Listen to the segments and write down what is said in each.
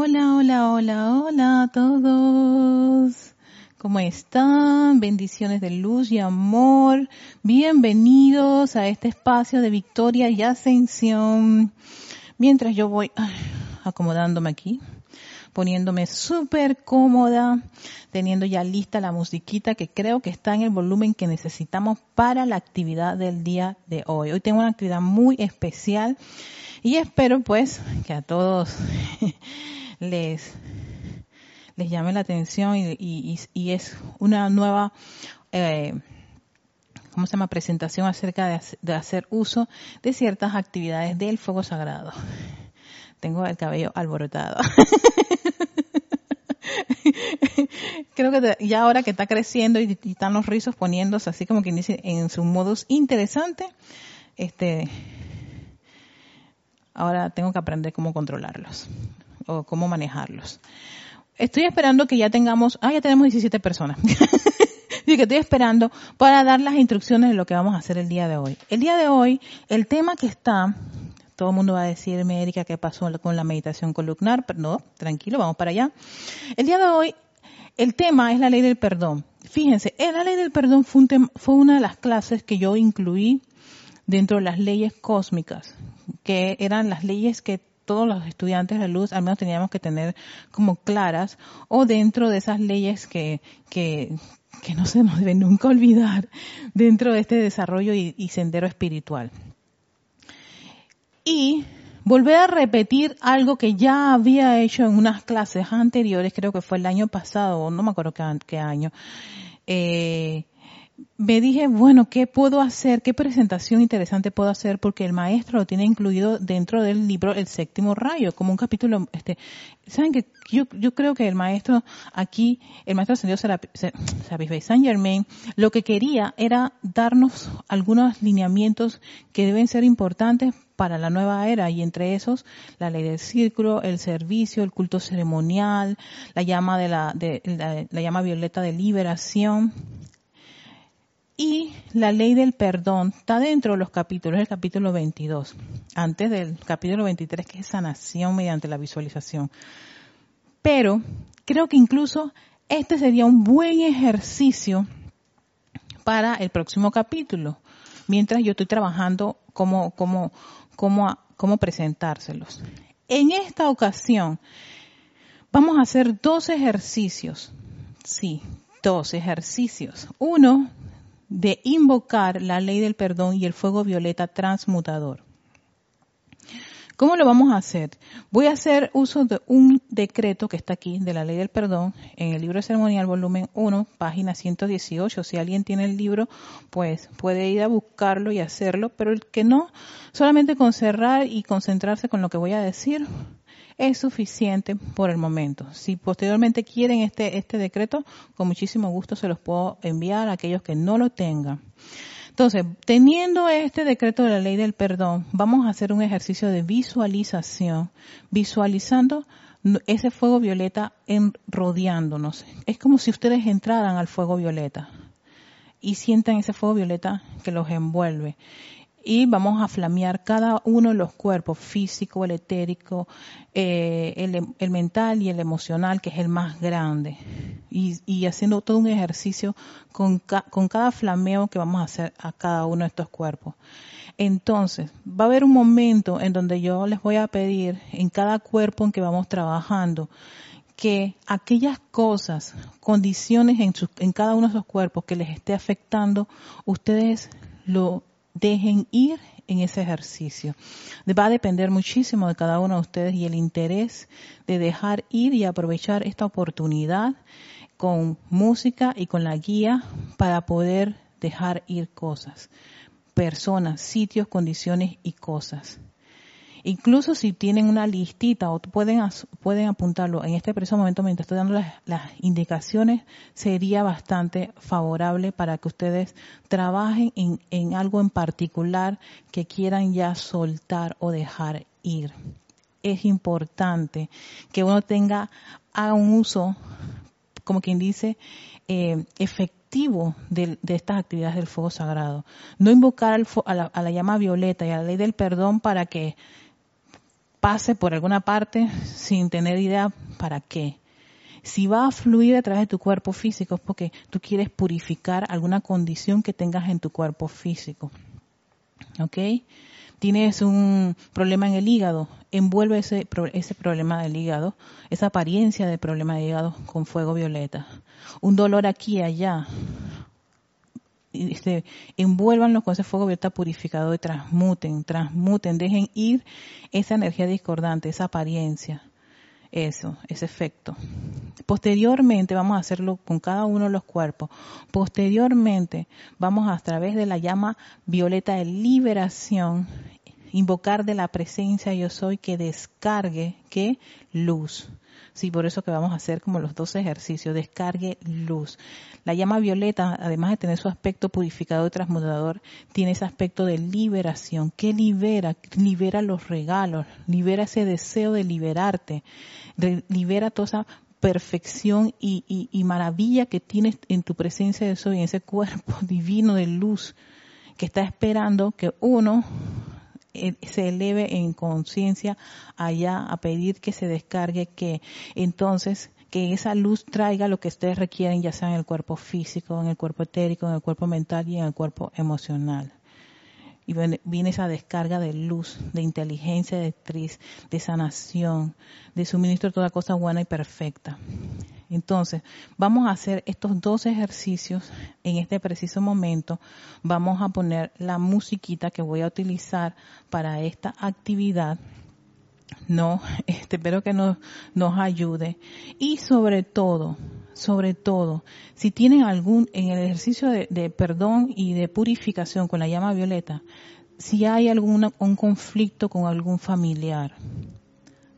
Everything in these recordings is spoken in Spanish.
Hola, hola, hola, hola a todos. ¿Cómo están? Bendiciones de luz y amor. Bienvenidos a este espacio de victoria y ascensión. Mientras yo voy acomodándome aquí, poniéndome súper cómoda, teniendo ya lista la musiquita que creo que está en el volumen que necesitamos para la actividad del día de hoy. Hoy tengo una actividad muy especial y espero pues que a todos les, les llame la atención y, es una nueva, eh, ¿cómo se llama? Presentación acerca de, de hacer uso de ciertas actividades del fuego sagrado. Tengo el cabello alborotado. Creo que ya ahora que está creciendo y, están los rizos poniéndose así como que dice en su modus interesante, este, ahora tengo que aprender cómo controlarlos o cómo manejarlos. Estoy esperando que ya tengamos, ah, ya tenemos 17 personas. Así que estoy esperando para dar las instrucciones de lo que vamos a hacer el día de hoy. El día de hoy, el tema que está, todo el mundo va a decirme, Erika, ¿qué pasó con la meditación columnar? Pero no, tranquilo, vamos para allá. El día de hoy, el tema es la ley del perdón. Fíjense, la ley del perdón fue, fue una de las clases que yo incluí dentro de las leyes cósmicas, que eran las leyes que todos los estudiantes de luz al menos teníamos que tener como claras o dentro de esas leyes que, que, que no se nos debe nunca olvidar dentro de este desarrollo y, sendero espiritual. Y volver a repetir algo que ya había hecho en unas clases anteriores, creo que fue el año pasado, no me acuerdo qué, año, eh, me dije, bueno, ¿qué puedo hacer? ¿Qué presentación interesante puedo hacer? Porque el maestro lo tiene incluido dentro del libro El séptimo rayo, como un capítulo, este, saben que yo, yo creo que el maestro aquí, el maestro ascendido Saint Germain, lo que quería era darnos algunos lineamientos que deben ser importantes para la nueva era y entre esos la ley del círculo, el servicio, el culto ceremonial, la llama de la, de, la llama violeta de liberación, y la ley del perdón está dentro de los capítulos, el capítulo 22, antes del capítulo 23 que es sanación mediante la visualización. Pero creo que incluso este sería un buen ejercicio para el próximo capítulo, mientras yo estoy trabajando cómo, cómo, cómo, cómo presentárselos. En esta ocasión vamos a hacer dos ejercicios. Sí, dos ejercicios. Uno de invocar la ley del perdón y el fuego violeta transmutador. ¿Cómo lo vamos a hacer? Voy a hacer uso de un decreto que está aquí, de la ley del perdón, en el libro ceremonial volumen 1, página 118. Si alguien tiene el libro, pues puede ir a buscarlo y hacerlo, pero el que no, solamente con cerrar y concentrarse con lo que voy a decir, es suficiente por el momento. Si posteriormente quieren este, este decreto, con muchísimo gusto se los puedo enviar a aquellos que no lo tengan. Entonces, teniendo este decreto de la ley del perdón, vamos a hacer un ejercicio de visualización, visualizando ese fuego violeta en, rodeándonos. Es como si ustedes entraran al fuego violeta y sientan ese fuego violeta que los envuelve y vamos a flamear cada uno de los cuerpos, físico, el etérico, eh, el, mental y el emocional, que es el más grande. Y, haciendo todo un ejercicio con, con cada flameo que vamos a hacer a cada uno de estos cuerpos. Entonces, va a haber un momento en donde yo les voy a pedir en cada cuerpo en que vamos trabajando que aquellas cosas, condiciones en, en cada uno de esos cuerpos que les esté afectando, ustedes lo dejen ir en ese ejercicio. Va a depender muchísimo de cada uno de ustedes y el interés de dejar ir y aprovechar esta oportunidad con música y con la guía para poder dejar ir cosas, personas, sitios, condiciones y cosas. Incluso si tienen una listita o pueden, pueden apuntarlo en este preciso momento mientras estoy dando las, indicaciones, sería bastante favorable para que ustedes trabajen en, en algo en particular que quieran ya soltar o dejar ir. Es importante que uno tenga, haga un uso como quien dice, eh, efectivo de, estas actividades del fuego sagrado. No invocar a, la, a la llama violeta y a la ley del perdón para que pase por alguna parte sin tener idea para qué. Si va a fluir a través de tu cuerpo físico es porque tú quieres purificar alguna condición que tengas en tu cuerpo físico. ¿Ok? Tienes un problema en el hígado, envuelve ese, ese problema del hígado, esa apariencia de problema de hígado con fuego violeta. Un dolor aquí y allá, este, envuélvanlo con ese fuego violeta purificador y transmuten, transmuten, dejen ir esa energía discordante, esa apariencia, eso, ese efecto. Posteriormente vamos a hacerlo con cada uno de los cuerpos. Posteriormente vamos a, través de la llama violeta de liberación invocar de la presencia yo soy que descargue que luz. Sí, por eso que vamos a hacer como los dos ejercicios, descargue luz. La llama violeta, además de tener su aspecto purificador y transmutador, tiene ese aspecto de liberación. ¿Qué libera? Libera los regalos, libera ese deseo de liberarte, libera toda esa perfección y, y, maravilla que tienes en tu presencia de soy, en ese cuerpo divino de luz que está esperando que uno se eleve en conciencia allá a pedir que se descargue que entonces que esa luz traiga lo que ustedes requieren ya sea en el cuerpo físico, en el cuerpo etérico, en el cuerpo mental y en el cuerpo emocional. Y viene esa descarga de luz, de inteligencia, de actriz, de sanación, de suministro de toda cosa buena y perfecta. Entonces, vamos a hacer estos dos ejercicios en este preciso momento. Vamos a poner la musiquita que voy a utilizar para esta actividad. No, este, espero que nos, nos ayude. Y sobre todo, sobre todo, si tienen algún, en el ejercicio de, de perdón y de purificación con la llama violeta, si hay algún un conflicto con algún familiar,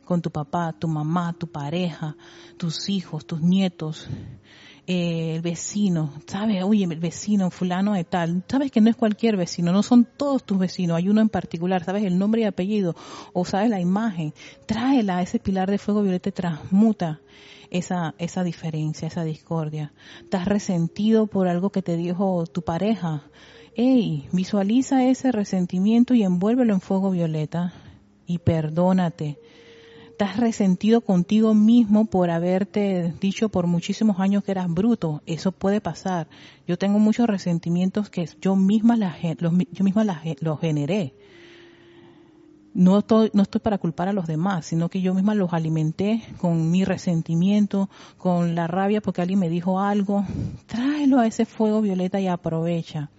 con tu papá, tu mamá, tu pareja, tus hijos, tus nietos, eh, el vecino, ¿sabes? Oye, el vecino fulano de tal, sabes que no es cualquier vecino, no son todos tus vecinos, hay uno en particular, sabes el nombre y apellido, o sabes la imagen, tráela ese pilar de fuego violeta transmuta esa, esa diferencia, esa discordia. Estás resentido por algo que te dijo tu pareja. Ey, visualiza ese resentimiento y envuélvelo en fuego violeta y perdónate estás resentido contigo mismo por haberte dicho por muchísimos años que eras bruto. Eso puede pasar. Yo tengo muchos resentimientos que yo misma, los, yo misma los generé. No estoy, no estoy para culpar a los demás, sino que yo misma los alimenté con mi resentimiento, con la rabia porque alguien me dijo algo. Tráelo a ese fuego violeta y aprovecha.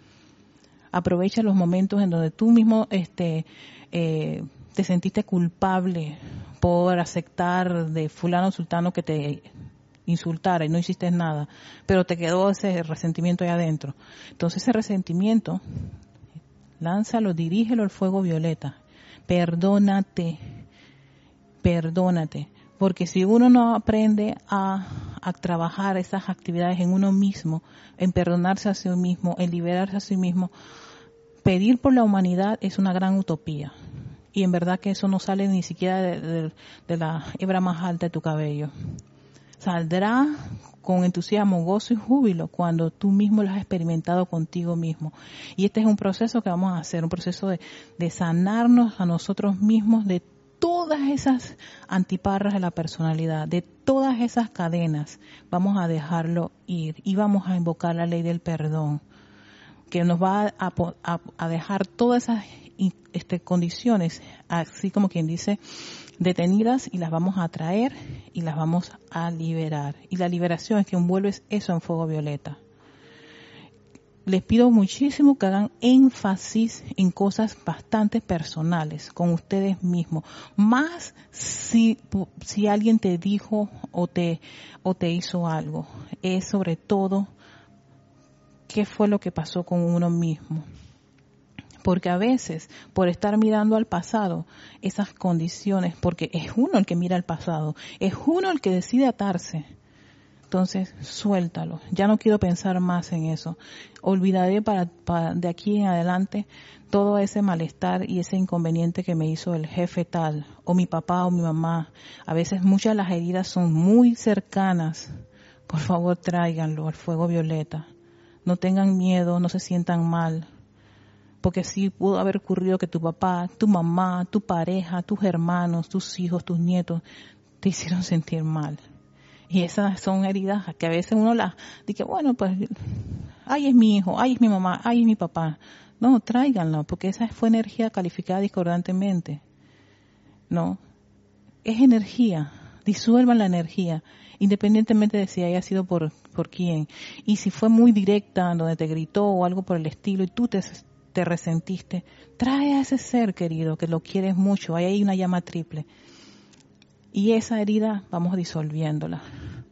Aprovecha los momentos en donde tú mismo este, eh, te sentiste culpable por aceptar de fulano sultano que te insultara y no hiciste nada, pero te quedó ese resentimiento ahí adentro. Entonces ese resentimiento, lánzalo, dirígelo al fuego violeta. Perdónate, perdónate. Porque si uno no aprende a, a trabajar esas actividades en uno mismo, en perdonarse a sí mismo, en liberarse a sí mismo, pedir por la humanidad es una gran utopía y en verdad que eso no sale ni siquiera de, la hebra más alta de tu cabello. Saldrá con entusiasmo, gozo y júbilo cuando tú mismo lo has experimentado contigo mismo. Y este es un proceso que vamos a hacer, un proceso de, sanarnos a nosotros mismos de todas esas antiparras de la personalidad, de todas esas cadenas. Vamos a dejarlo ir y vamos a invocar la ley del perdón, que nos va a, a, a dejar todas esas este, condiciones, así como quien dice, detenidas y las vamos a traer y las vamos a liberar. Y la liberación es que envuelves eso en fuego violeta. Les pido muchísimo que hagan énfasis en cosas bastante personales con ustedes mismos. Más si, si alguien te dijo o te, o te hizo algo. Es sobre todo qué fue lo que pasó con uno mismo porque a veces por estar mirando al pasado, esas condiciones, porque es uno el que mira al pasado, es uno el que decide atarse. Entonces, suéltalo. Ya no quiero pensar más en eso. Olvidaré para, de aquí en adelante todo ese malestar y ese inconveniente que me hizo el jefe tal, o mi papá o mi mamá. A veces muchas de las heridas son muy cercanas por favor tráiganlo al fuego violeta. No tengan miedo, no se sientan mal. Porque sí pudo haber ocurrido que tu papá, tu mamá, tu pareja, tus hermanos, tus hijos, tus nietos te hicieron sentir mal. Y esas son heridas que a veces uno las dice, bueno, pues, ay es mi hijo, ay es mi mamá, ay es mi papá. No, tráiganlo, porque esa fue energía calificada discordantemente. No, es energía, disuelvan la energía, independientemente de si haya sido por, por quién. Y si fue muy directa, donde te gritó o algo por el estilo y tú te, te resentiste, trae a ese ser querido que lo quieres mucho, ahí hay una llama triple. Y esa herida vamos disolviéndola.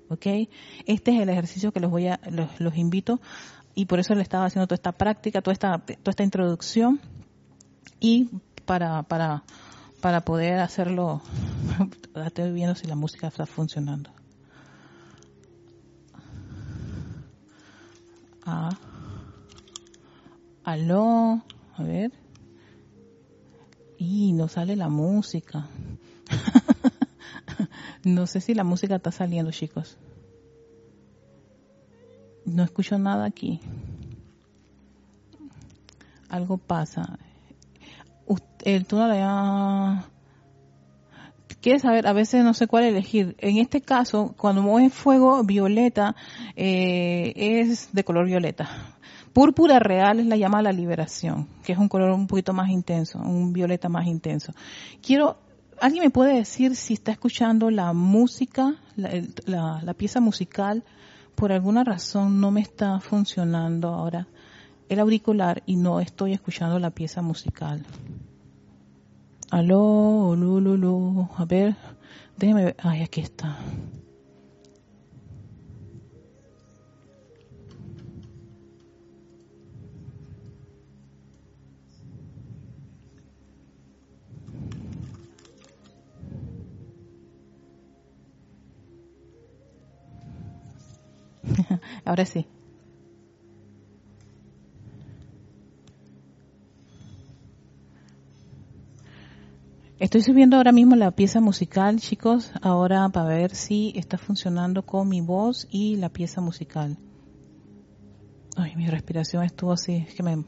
¿Ok? Este es el ejercicio que los voy a, los, los invito y por eso le estaba haciendo toda esta práctica, toda esta, toda esta introducción y para, para, para poder hacerlo, estoy viendo si la música está funcionando. Ah. Aló, a ver. Y no sale la música. no sé si la música está saliendo, chicos. No escucho nada aquí. Algo pasa. El túnel. Quieres saber, a veces no sé cuál elegir. En este caso, cuando es fuego violeta, eh, es de color violeta. Púrpura real es la llama la liberación, que es un color un poquito más intenso, un violeta más intenso. Quiero, ¿alguien me puede decir si está escuchando la música, la, pieza musical por alguna razón no me está funcionando ahora el auricular y no estoy escuchando la pieza musical. Aló, lululu, a ver, déjeme. Ay, aquí está. Ahora sí. Estoy subiendo ahora mismo la pieza musical, chicos, ahora para ver si está funcionando con mi voz y la pieza musical. Ay, mi respiración estuvo así, es que me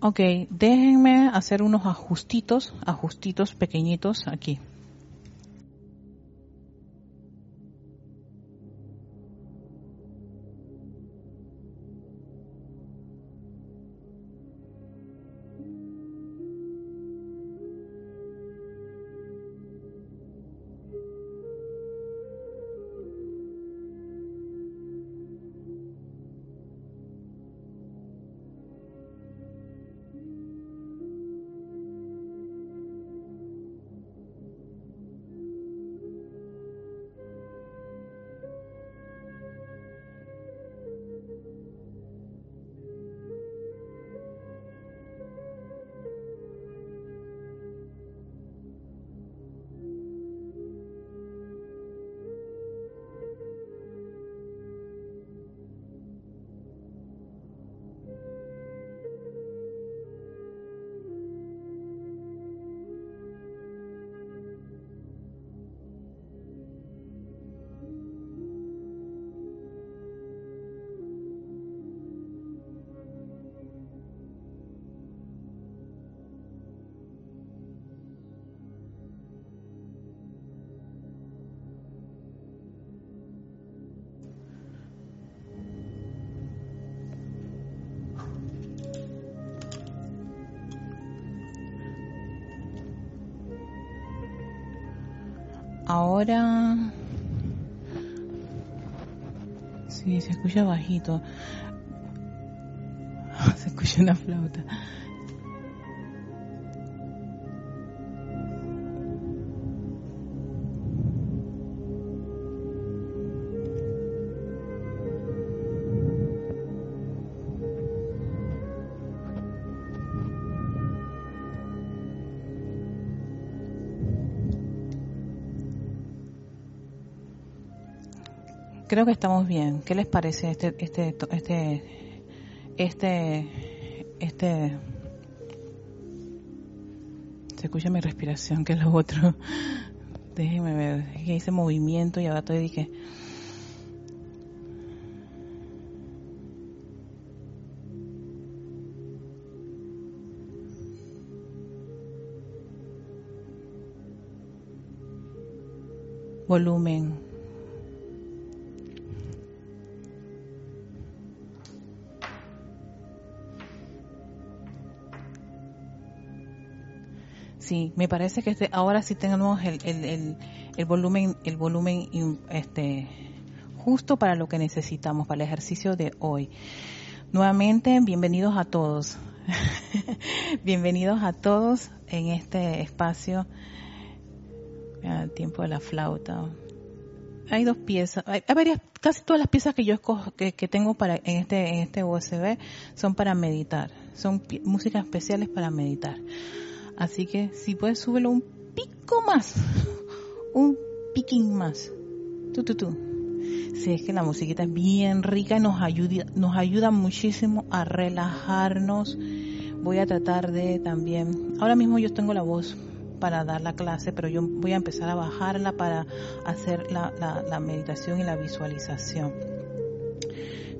Ok, déjenme hacer unos ajustitos, ajustitos pequeñitos aquí. Ahora... Sí, se escucha bajito. Se escucha una flauta. Creo que estamos bien. ¿Qué les parece este, este, este, este, este, se escucha mi respiración, que es lo otro. Déjeme ver, que hice movimiento y ahora estoy dije, volumen. Sí, me parece que este, ahora sí tenemos el, el, el, volumen, el volumen este, justo para lo que necesitamos, para el ejercicio de hoy. Nuevamente, bienvenidos a todos. bienvenidos a todos en este espacio tiempo de la flauta. Hay dos piezas, hay, varias, casi todas las piezas que yo escojo, que, tengo para en este en este USB son para meditar, son músicas especiales para meditar. Así que si puedes súbelo un pico más, un piquín más. Tú, tú, tú. Si es que la musiquita es bien rica y nos ayuda, nos ayuda muchísimo a relajarnos. Voy a tratar de también, ahora mismo yo tengo la voz para dar la clase, pero yo voy a empezar a bajarla para hacer la, la, meditación y la visualización.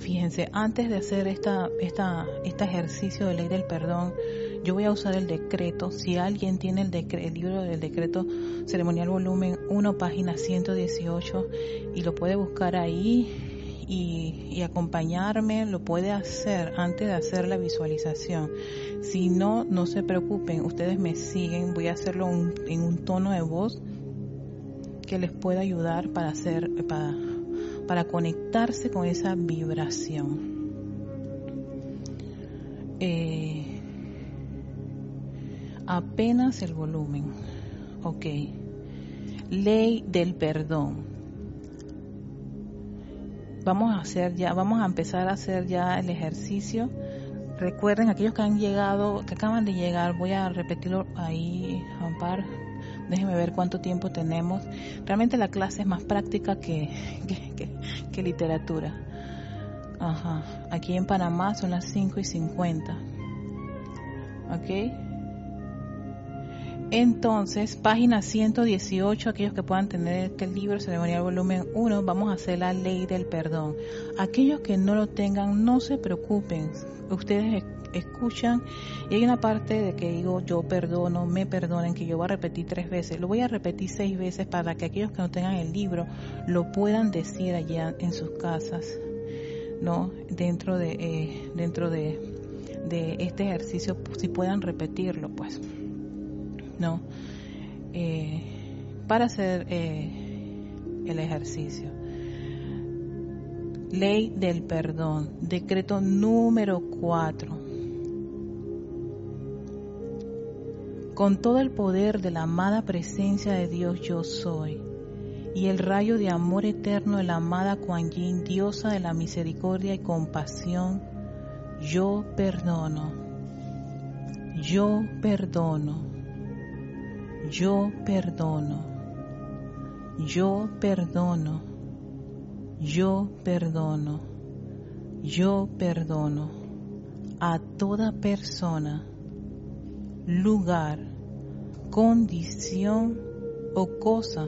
Fíjense, antes de hacer esta, esta, este ejercicio de ley del perdón, yo voy a usar el decreto. Si alguien tiene el, el libro del decreto ceremonial volumen 1, página 118, y lo puede buscar ahí y, acompañarme, lo puede hacer antes de hacer la visualización. Si no, no se preocupen, ustedes me siguen, voy a hacerlo en un tono de voz que les pueda ayudar para hacer, para, para conectarse con esa vibración. Eh, apenas el volumen. Ok. Ley del perdón vamos a hacer ya, vamos a empezar a hacer ya el ejercicio. Recuerden, aquellos que han llegado, que acaban de llegar, voy a repetirlo ahí, Ampar. Déjenme ver cuánto tiempo tenemos. Realmente la clase es más práctica que, que, literatura. Ajá. Aquí en Panamá son las 5 y 50. ¿Ok? Entonces, página 118, aquellos que puedan tener este libro, ceremonial volumen 1, vamos a hacer la ley del perdón. Aquellos que no lo tengan, no se preocupen. Ustedes escuchan y hay una parte de que digo yo perdono, me perdonen, que yo voy a repetir tres veces. Lo voy a repetir seis veces para que aquellos que no tengan el libro lo puedan decir allá en sus casas, ¿no? Dentro de, eh, dentro de, de este ejercicio, si puedan repetirlo, pues. ¿No? Eh, para hacer eh, el ejercicio. Ley del perdón, decreto número 4. Con todo el poder de la amada presencia de Dios yo soy, y el rayo de amor eterno de la amada Kuan Yin, diosa de la misericordia y compasión, yo perdono, yo perdono yo perdono, yo perdono, yo perdono, yo perdono a toda persona, lugar, condición o cosa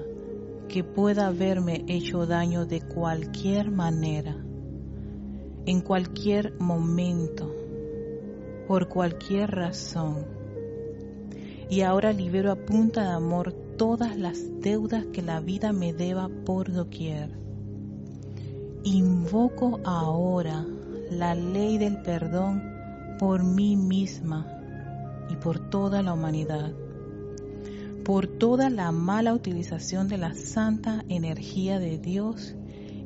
que pueda haberme hecho daño de cualquier manera, en cualquier momento, por cualquier razón y ahora libero a punta de amor todas las deudas que la vida me deba por doquier. Invoco ahora la ley del perdón por mí misma y por toda la humanidad, por toda la mala utilización de la santa energía de Dios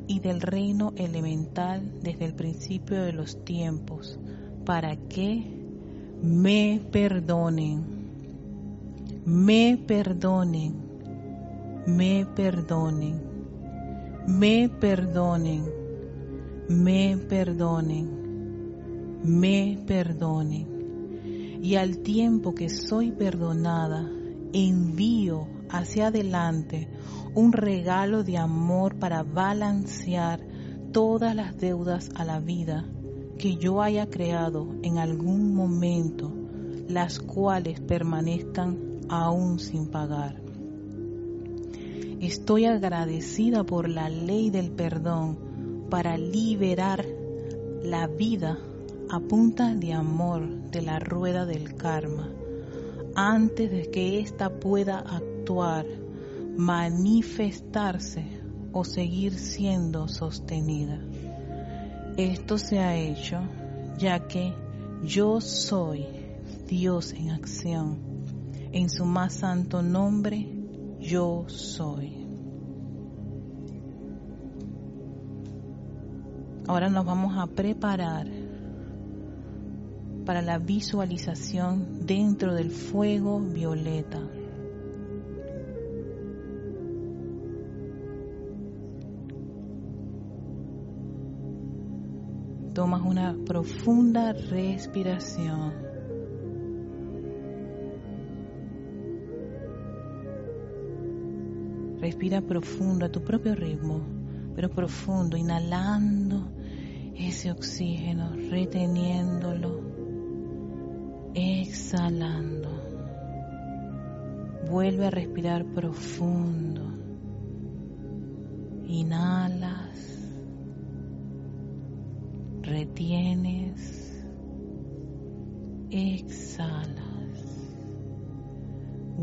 y del reino elemental desde el principio de los tiempos, para que me perdonen me perdonen, me perdonen, me perdonen, me perdonen, me perdonen. Y al tiempo que soy perdonada, envío hacia adelante un regalo de amor para balancear todas las deudas a la vida que yo haya creado en algún momento, las cuales permanezcan aún sin pagar. Estoy agradecida por la ley del perdón para liberar la vida a punta de amor de la rueda del karma antes de que ésta pueda actuar, manifestarse o seguir siendo sostenida. Esto se ha hecho ya que yo soy Dios en acción. En su más santo nombre, yo soy. Ahora nos vamos a preparar para la visualización dentro del fuego violeta. Tomas una profunda respiración. Respira profundo a tu propio ritmo, pero profundo, inhalando ese oxígeno, reteniéndolo, exhalando. Vuelve a respirar profundo. Inhalas retienes, exhalas.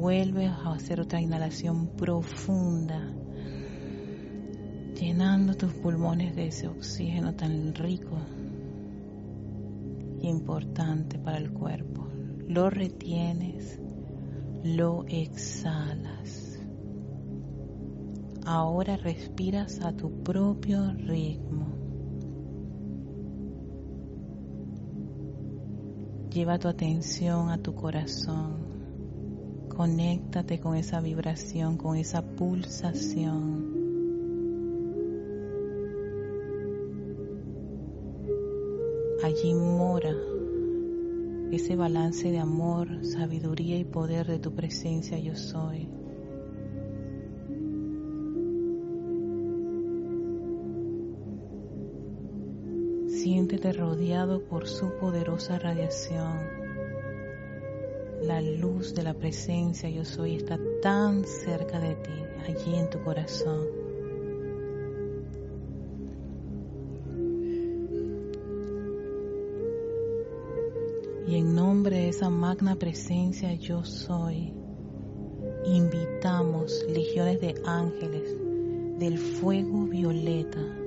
Vuelves a hacer otra inhalación profunda, llenando tus pulmones de ese oxígeno tan rico y importante para el cuerpo. Lo retienes, lo exhalas. Ahora respiras a tu propio ritmo. Lleva tu atención a tu corazón. Conéctate con esa vibración, con esa pulsación. Allí mora ese balance de amor, sabiduría y poder de tu presencia yo soy. Siéntete rodeado por su poderosa radiación. La luz de la presencia yo soy está tan cerca de ti, allí en tu corazón. Y en nombre de esa magna presencia yo soy, invitamos legiones de ángeles del fuego violeta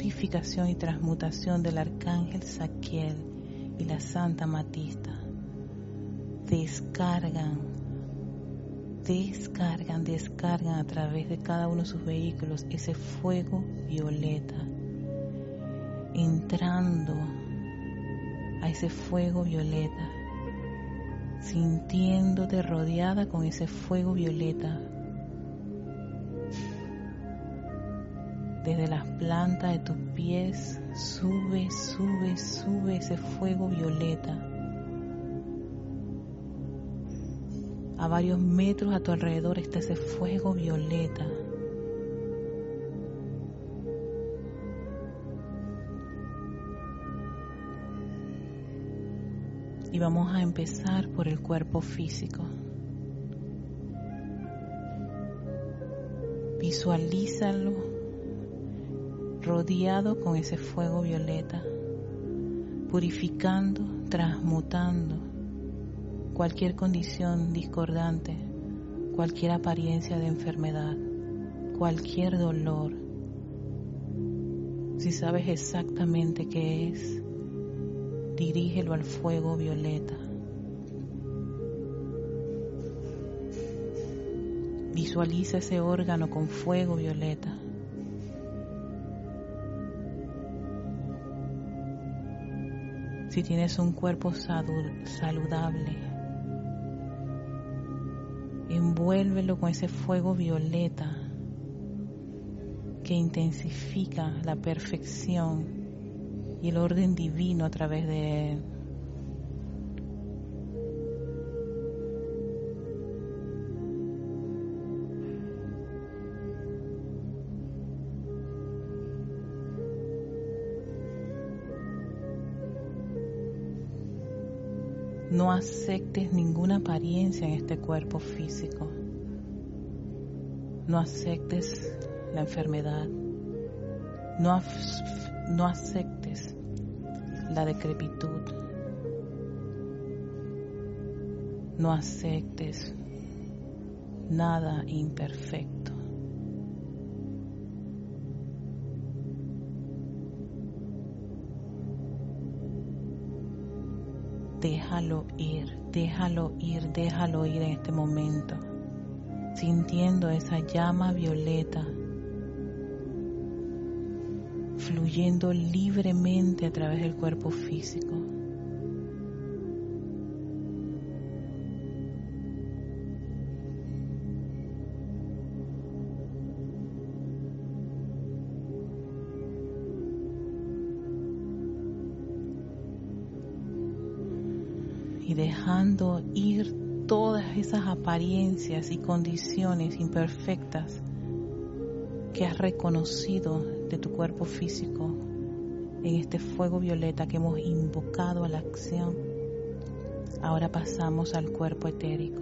purificación y transmutación del arcángel Saquiel y la Santa Matista. Descargan, descargan, descargan a través de cada uno de sus vehículos ese fuego violeta, entrando a ese fuego violeta, sintiéndote rodeada con ese fuego violeta. Desde las plantas de tus pies, sube, sube, sube ese fuego violeta. A varios metros a tu alrededor está ese fuego violeta. Y vamos a empezar por el cuerpo físico. Visualízalo rodeado con ese fuego violeta, purificando, transmutando cualquier condición discordante, cualquier apariencia de enfermedad, cualquier dolor. Si sabes exactamente qué es, dirígelo al fuego violeta. Visualiza ese órgano con fuego violeta. Si tienes un cuerpo saludable, envuélvelo con ese fuego violeta que intensifica la perfección y el orden divino a través de él. No aceptes ninguna apariencia en este cuerpo físico. No aceptes la enfermedad. No, no aceptes la decrepitud. No aceptes nada imperfecto. Déjalo ir, déjalo ir, déjalo ir en este momento, sintiendo esa llama violeta fluyendo libremente a través del cuerpo físico. Dejando ir todas esas apariencias y condiciones imperfectas que has reconocido de tu cuerpo físico en este fuego violeta que hemos invocado a la acción. Ahora pasamos al cuerpo etérico.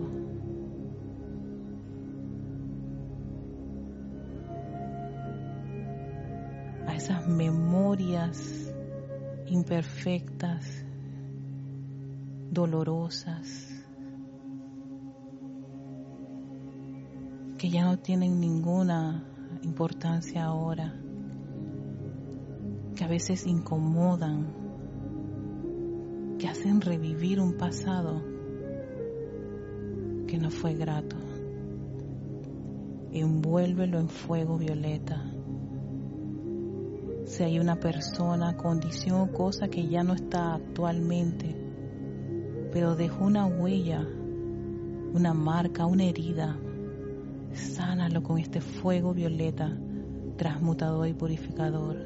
A esas memorias imperfectas dolorosas, que ya no tienen ninguna importancia ahora, que a veces incomodan, que hacen revivir un pasado que no fue grato. Envuélvelo en fuego violeta. Si hay una persona, condición o cosa que ya no está actualmente, pero dejó una huella, una marca, una herida. Sánalo con este fuego violeta, transmutador y purificador.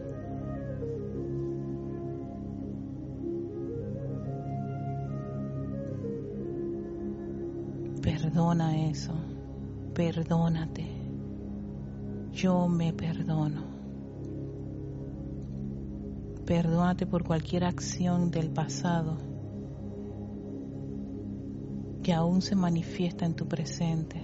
Perdona eso, perdónate. Yo me perdono. Perdónate por cualquier acción del pasado que aún se manifiesta en tu presente.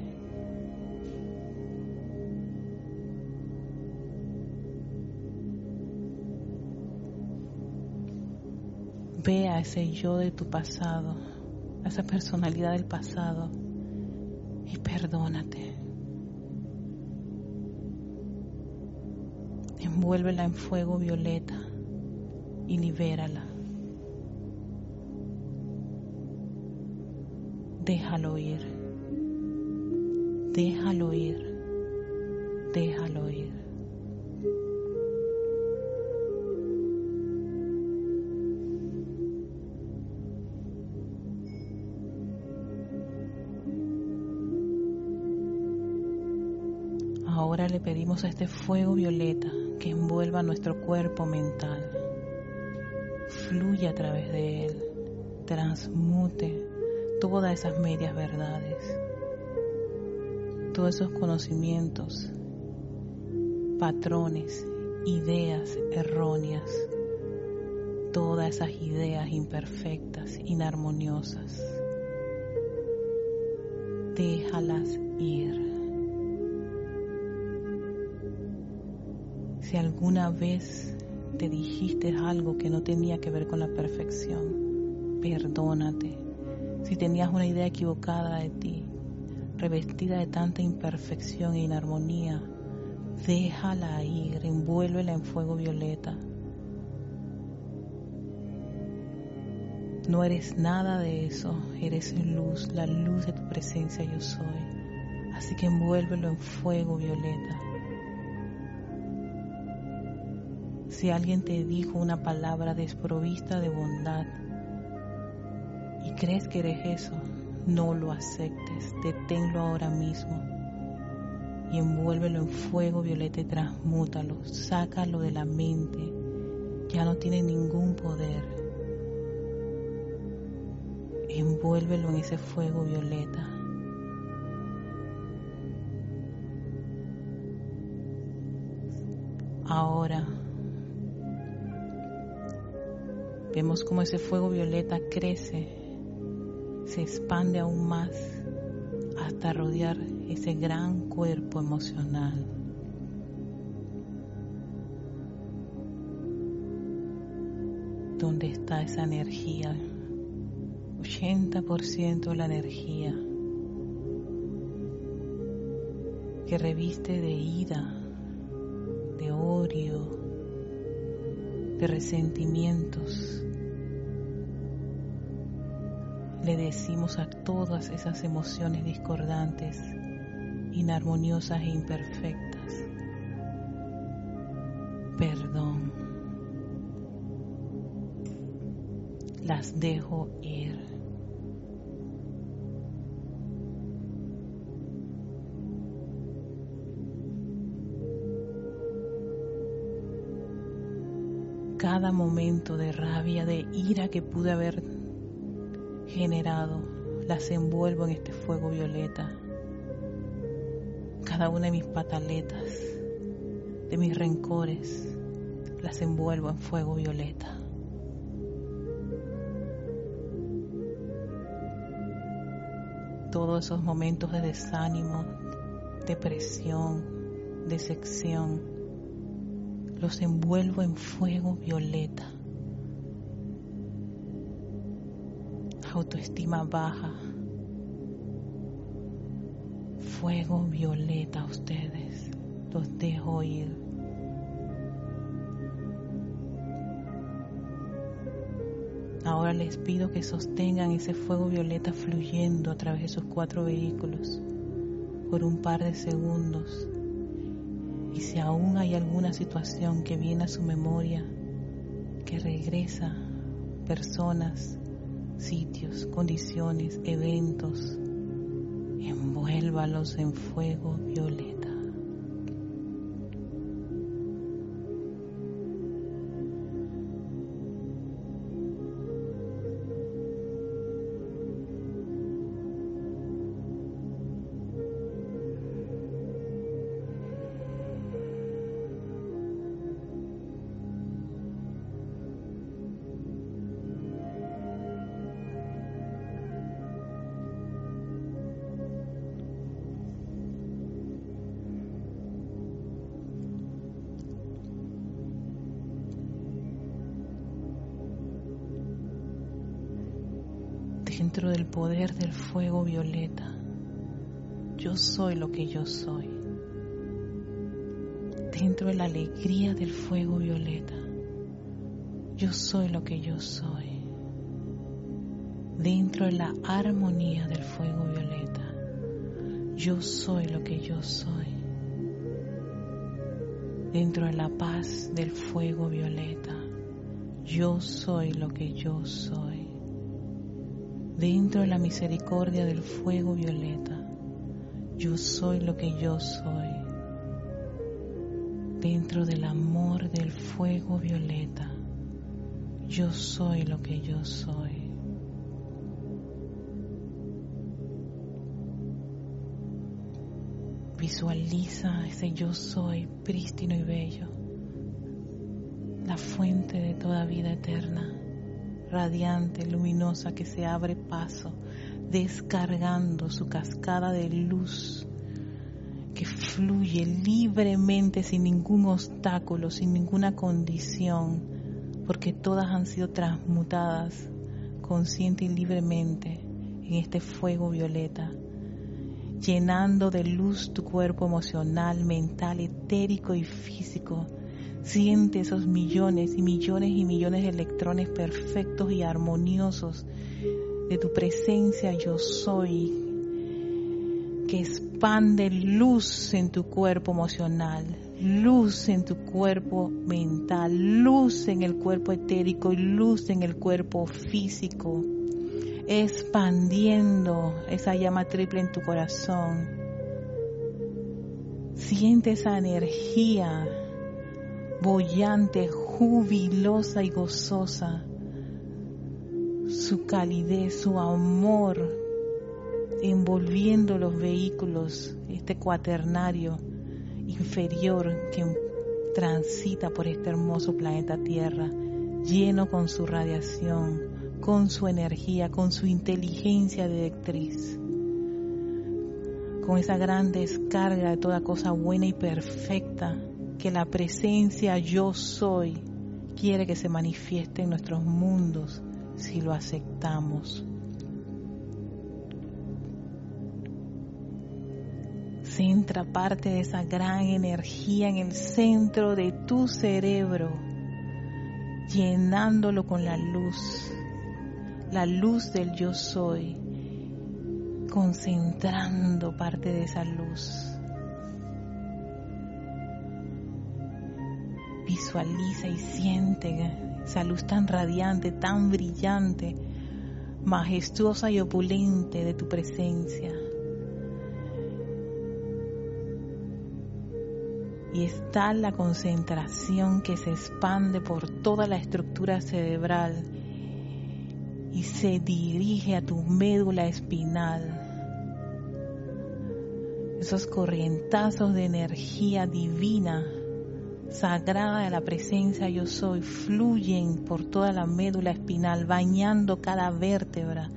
Ve a ese yo de tu pasado, a esa personalidad del pasado y perdónate. Envuélvela en fuego violeta y libérala. Déjalo ir, déjalo ir, déjalo ir. Ahora le pedimos a este fuego violeta que envuelva nuestro cuerpo mental, fluya a través de él, transmute todas esas medias verdades, todos esos conocimientos, patrones, ideas erróneas, todas esas ideas imperfectas, inarmoniosas. Déjalas ir. Si alguna vez te dijiste algo que no tenía que ver con la perfección, perdónate si tenías una idea equivocada de ti, revestida de tanta imperfección e inarmonía, déjala ir, envuélvela en fuego violeta. No eres nada de eso, eres luz, la luz de tu presencia yo soy. Así que envuélvelo en fuego violeta. Si alguien te dijo una palabra desprovista de bondad, crees que eres eso, no lo aceptes, deténlo ahora mismo y envuélvelo en fuego violeta y transmútalo, sácalo de la mente, ya no tiene ningún poder. Envuélvelo en ese fuego violeta. Ahora vemos como ese fuego violeta crece se expande aún más hasta rodear ese gran cuerpo emocional. ¿Dónde está esa energía? 80% de la energía que reviste de ira, de odio, de resentimientos. Le decimos a todas esas emociones discordantes, inarmoniosas e imperfectas, perdón. Las dejo ir. cada momento de rabia, de ira que pude haber generado, las envuelvo en este fuego violeta. Cada una de mis pataletas, de mis rencores, las envuelvo en fuego violeta. Todos esos momentos de desánimo, depresión, decepción, los envuelvo en fuego violeta. Autoestima baja. Fuego violeta a ustedes. Los dejo ir. Ahora les pido que sostengan ese fuego violeta fluyendo a través de sus cuatro vehículos por un par de segundos y si aún hay alguna situación que viene a su memoria, que regresa, personas, sitios, condiciones, eventos, envuélvalos en fuego violeta. Yo soy. Dentro de la alegría del fuego violeta. Yo soy lo que yo soy. Dentro de la armonía del fuego violeta. Yo soy lo que yo soy. Dentro de la paz del fuego violeta. Yo soy lo que yo soy dentro de la misericordia del fuego violeta. Yo soy lo que yo soy. Dentro del amor del fuego violeta. Yo soy lo que yo soy. Visualiza ese yo soy prístino y bello, la fuente de toda vida eterna radiante, luminosa, que se abre paso, descargando su cascada de luz que fluye libremente sin ningún obstáculo, sin ninguna condición, porque todas han sido transmutadas consciente y libremente en este fuego violeta, llenando de luz tu cuerpo emocional, mental, etérico y físico, Siente esos millones y millones y millones de electrones perfectos y armoniosos de tu presencia yo soy, que expande luz en tu cuerpo emocional, luz en tu cuerpo mental, luz en el cuerpo etérico y luz en el cuerpo físico, expandiendo esa llama triple en tu corazón. Siente esa energía bollante, jubilosa y gozosa, su calidez, su amor, envolviendo los vehículos, este cuaternario inferior que transita por este hermoso planeta Tierra, lleno con su radiación, con su energía, con su inteligencia directriz, con esa gran descarga de toda cosa buena y perfecta que la presencia yo soy quiere que se manifieste en nuestros mundos si lo aceptamos. Centra parte de esa gran energía en el centro de tu cerebro, llenándolo con la luz, la luz del yo soy, concentrando parte de esa luz. Visualiza y siente esa luz tan radiante, tan brillante, majestuosa y opulente de tu presencia. y está la concentración que se expande por toda la estructura cerebral y se dirige a tu médula espinal. Esos corrientazos de energía divina, sagrada de la presencia yo soy, fluyen por toda la médula espinal, bañando cada vértebra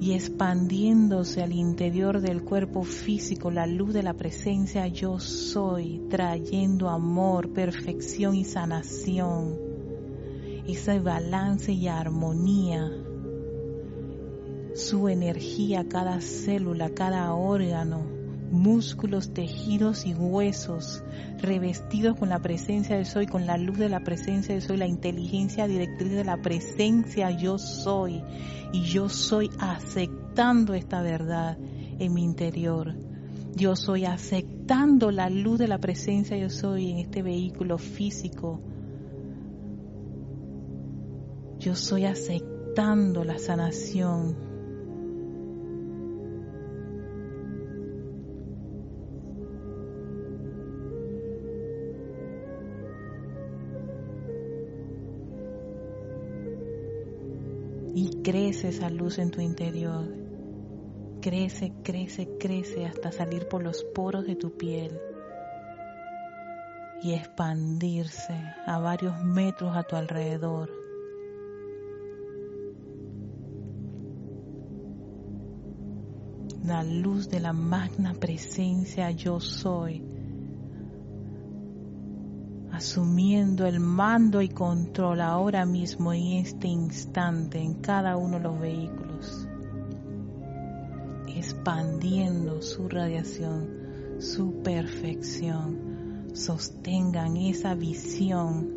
y expandiéndose al interior del cuerpo físico la luz de la presencia yo soy, trayendo amor, perfección y sanación, ese balance y armonía, su energía, cada célula, cada órgano, músculos, tejidos y huesos revestidos con la presencia de soy, con la luz de la presencia de soy, la inteligencia directriz de la presencia yo soy. Y yo soy aceptando esta verdad en mi interior. Yo soy aceptando la luz de la presencia yo soy en este vehículo físico. Yo soy aceptando la sanación crece esa luz en tu interior. Crece, crece, crece hasta salir por los poros de tu piel y expandirse a varios metros a tu alrededor. La luz de la magna presencia yo soy asumiendo el mando y control ahora mismo en este instante en cada uno de los vehículos, expandiendo su radiación, su perfección. Sostengan esa visión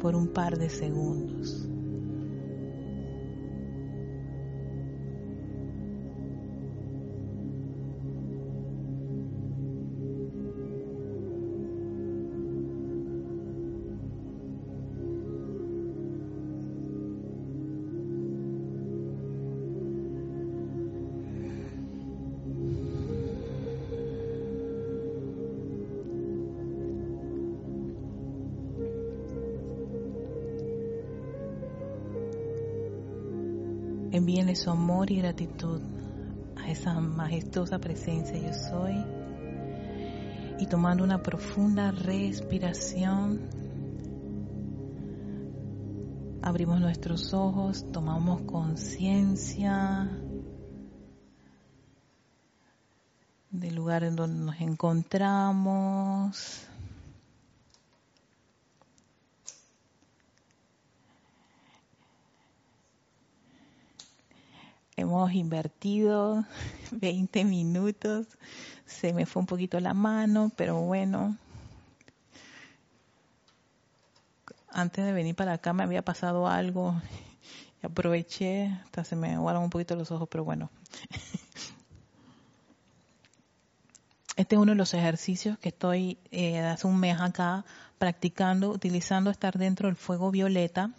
por un par de segundos. Su amor y gratitud a esa majestuosa presencia yo soy. Y tomando una profunda respiración, abrimos nuestros ojos, tomamos conciencia del lugar en donde nos encontramos. Hemos invertido 20 minutos, se me fue un poquito la mano, pero bueno, antes de venir para acá me había pasado algo aproveché, hasta se me aguaron un poquito los ojos, pero bueno. Este es uno de los ejercicios que estoy eh, hace un mes acá practicando, utilizando estar dentro del fuego violeta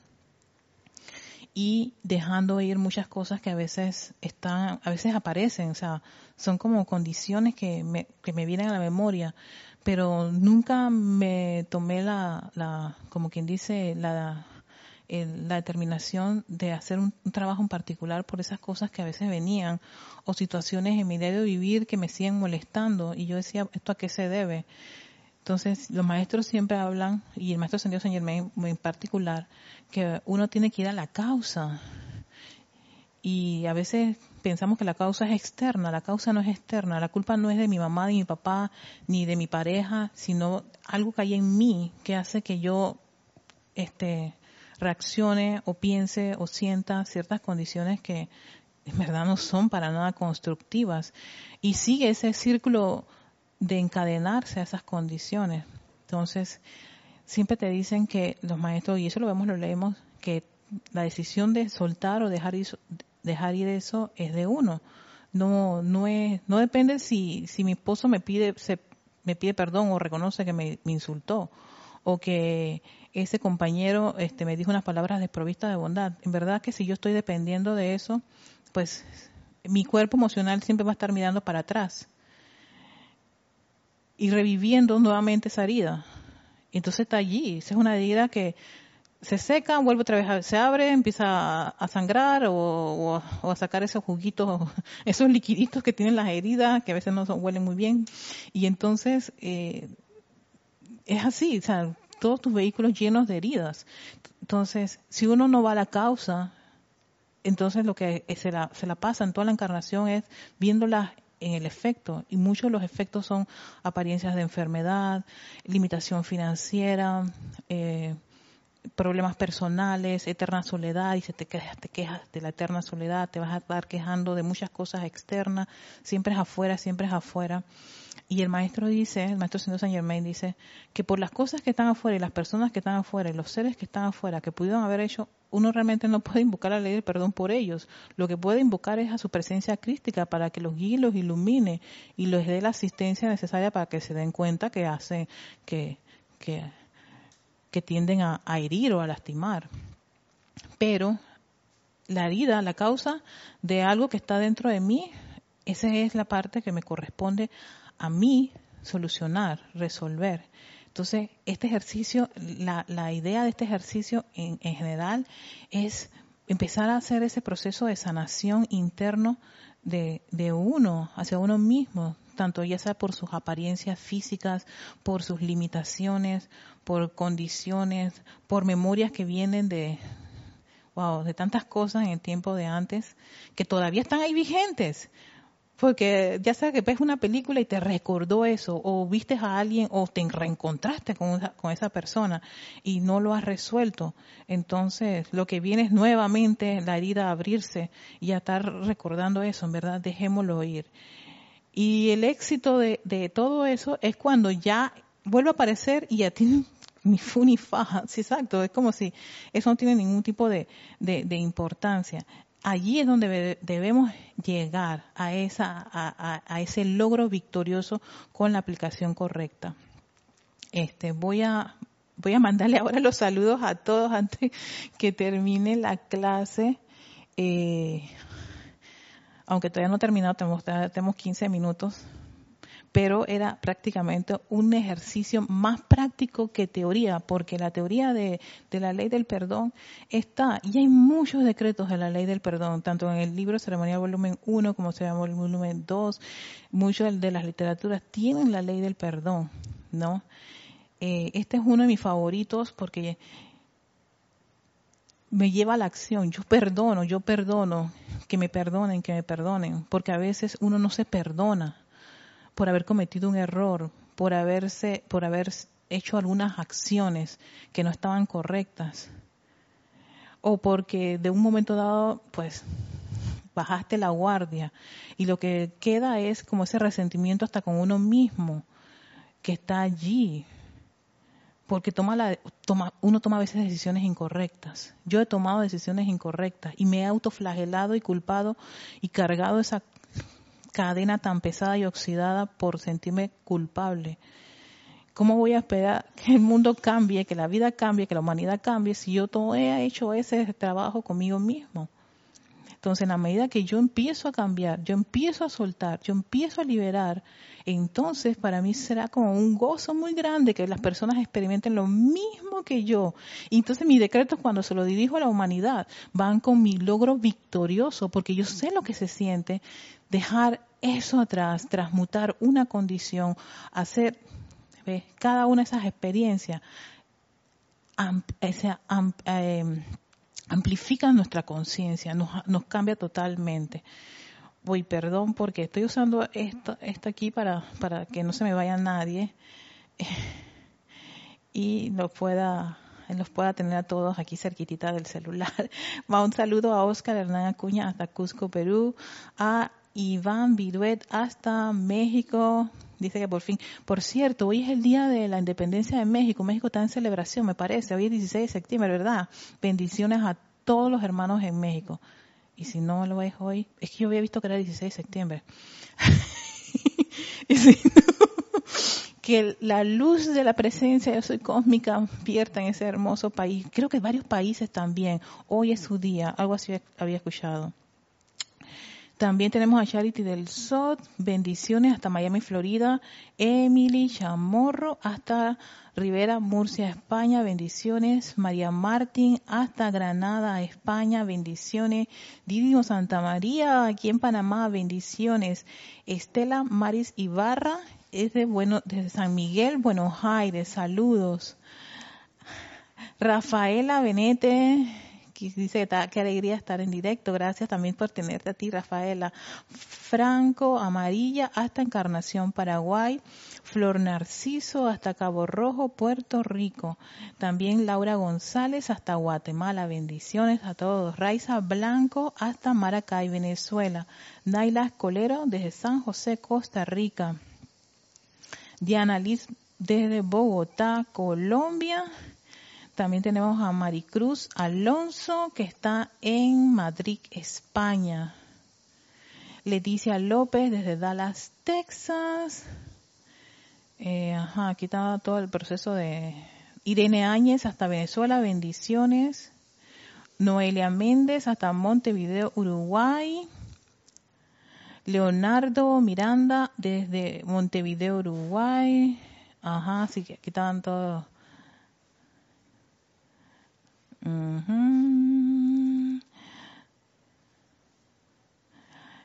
y dejando ir muchas cosas que a veces están, a veces aparecen, o sea, son como condiciones que me, que me vienen a la memoria, pero nunca me tomé la, la como quien dice, la, la determinación de hacer un, trabajo en particular por esas cosas que a veces venían o situaciones en mi diario vivir que me siguen molestando y yo decía, ¿esto a qué se debe? Entonces, los maestros siempre hablan, y el maestro Sendido Saint Germain en particular, que uno tiene que ir a la causa. Y a veces pensamos que la causa es externa, la causa no es externa, la culpa no es de mi mamá, de mi papá, ni de mi pareja, sino algo que hay en mí que hace que yo este, reaccione o piense o sienta ciertas condiciones que en verdad no son para nada constructivas. Y sigue ese círculo de encadenarse a esas condiciones. Entonces, siempre te dicen que los maestros, y eso lo vemos, lo leemos, que la decisión de soltar o dejar ir, dejar ir eso es de uno. No, no es, no depende si, si mi esposo me pide, se, me pide perdón o reconoce que me, insultó o que ese compañero este, me dijo unas palabras desprovistas de bondad. En verdad que si yo estoy dependiendo de eso, pues mi cuerpo emocional siempre va a estar mirando para atrás y reviviendo nuevamente esa herida. Entonces está allí, esa es una herida que se seca, vuelve otra vez, se abre, empieza a, sangrar o, a sacar esos juguitos, esos liquiditos que tienen las heridas, que a veces no huelen muy bien. Y entonces eh, es así, todos tus vehículos llenos de heridas. Entonces, si uno no va a la causa, entonces lo que se la, se la pasa en toda la encarnación es viéndolas en el efecto y muchos de los efectos son apariencias de enfermedad, limitación financiera, eh, problemas personales, eterna soledad, y se te quejas, te quejas de la eterna soledad, te vas a estar quejando de muchas cosas externas, siempre es afuera, siempre es afuera. Y el maestro dice, el maestro Señor Saint Germain dice, que por las cosas que están afuera y las personas que están afuera y los seres que están afuera que pudieron haber hecho, uno realmente no puede invocar la ley del perdón por ellos. Lo que puede invocar es a su presencia crística para que los guíe, los ilumine y les dé la asistencia necesaria para que se den cuenta que hace, que, que, que tienden a, a herir o a lastimar. Pero la herida, la causa de algo que está dentro de mí, esa es la parte que me corresponde a mí solucionar, resolver. Entonces, este ejercicio, la, la idea de este ejercicio en, en, general es empezar a hacer ese proceso de sanación interno de, de uno, hacia uno mismo, tanto ya sea por sus apariencias físicas, por sus limitaciones, por condiciones, por memorias que vienen de, wow, de tantas cosas en el tiempo de antes que todavía están ahí vigentes. Porque ya sea que ves una película y te recordó eso, o viste a alguien, o te reencontraste con con esa persona y no lo has resuelto. Entonces, lo que viene es nuevamente la herida a abrirse y a estar recordando eso, en verdad, dejémoslo ir. Y el éxito de, de todo eso es cuando ya vuelve a aparecer y ya tiene ni fu ni faja. Sí, exacto. Es como si eso no tiene ningún tipo de, de importancia allí es donde debemos llegar a, esa, a, ese logro victorioso con la aplicación correcta. Este, voy a, voy a mandarle ahora los saludos a todos antes que termine la clase. Eh, aunque todavía no he terminado, tenemos, tenemos 15 minutos pero era prácticamente un ejercicio más práctico que teoría, porque la teoría de, la ley del perdón está, y hay muchos decretos de la ley del perdón, tanto en el libro ceremonial volumen 1 como el volumen 2, muchas de las literaturas tienen la ley del perdón, ¿no? Eh, este es uno de mis favoritos porque me lleva a la acción. Yo perdono, yo perdono, que me perdonen, que me perdonen, porque a veces uno no se perdona por haber cometido un error, por haberse, por haber hecho algunas acciones que no estaban correctas, o porque de un momento dado, pues, bajaste la guardia y lo que queda es como ese resentimiento hasta con uno mismo que está allí, porque toma la, toma, uno toma a veces decisiones incorrectas. Yo he tomado decisiones incorrectas y me he autoflagelado y culpado y cargado esa cadena tan pesada y oxidada por sentirme culpable. ¿Cómo voy a esperar que el mundo cambie, que la vida cambie, que la humanidad cambie si yo todo he hecho ese trabajo conmigo mismo? Entonces, en la medida que yo empiezo a cambiar, yo empiezo a soltar, yo empiezo a liberar, entonces para mí será como un gozo muy grande que las personas experimenten lo mismo que yo. Y entonces mis decretos cuando se lo dirijo a la humanidad van con mi logro victorioso, porque yo sé lo que se siente dejar eso atrás, transmutar una condición, hacer. Cada una de esas experiencias em, amplifican nuestra conciencia, nos, cambia totalmente. Voy, perdón, porque estoy usando esto, esto aquí para, para que no se me vaya nadie y lo pueda los pueda tener a todos aquí cerquitita del celular. Va un saludo a Oscar Hernán Acuña hasta Cusco, Perú, a Iván Viruet hasta México. Dice que por fin, por cierto, hoy es el día de la independencia de México. México está en celebración, me parece. Hoy es 16 de septiembre, ¿verdad? Bendiciones a todos los hermanos en México. Y si no lo ves hoy, es que yo había visto que era 16 de septiembre. y si que la luz de la presencia de soy cósmica vierta en ese hermoso país. Creo que varios países también. Hoy es su día, algo así había escuchado. También tenemos a Charity del SOT, bendiciones hasta Miami, Florida, Emily Chamorro hasta Rivera, Murcia, España, bendiciones, María Martín hasta Granada, España, bendiciones, Didimo Santa María aquí en Panamá, bendiciones, Estela Maris Ibarra es de bueno, desde San Miguel, Buenos Aires, saludos. Rafaela Benete, que dice qué alegría estar en directo, gracias también por tenerte a ti, Rafaela. Franco Amarilla hasta Encarnación, Paraguay. Flor Narciso hasta Cabo Rojo, Puerto Rico. También Laura González hasta Guatemala, bendiciones a todos. Raiza Blanco hasta Maracay, Venezuela. Naila Escolero desde San José, Costa Rica. Diana Liz desde Bogotá, Colombia. También tenemos a Maricruz Alonso, que está en Madrid, España. Leticia López desde Dallas, Texas. Eh, ajá, aquí está todo el proceso de Irene Áñez hasta Venezuela, bendiciones. Noelia Méndez hasta Montevideo, Uruguay. Leonardo Miranda desde Montevideo, Uruguay. Ajá, sí aquí estaban todos.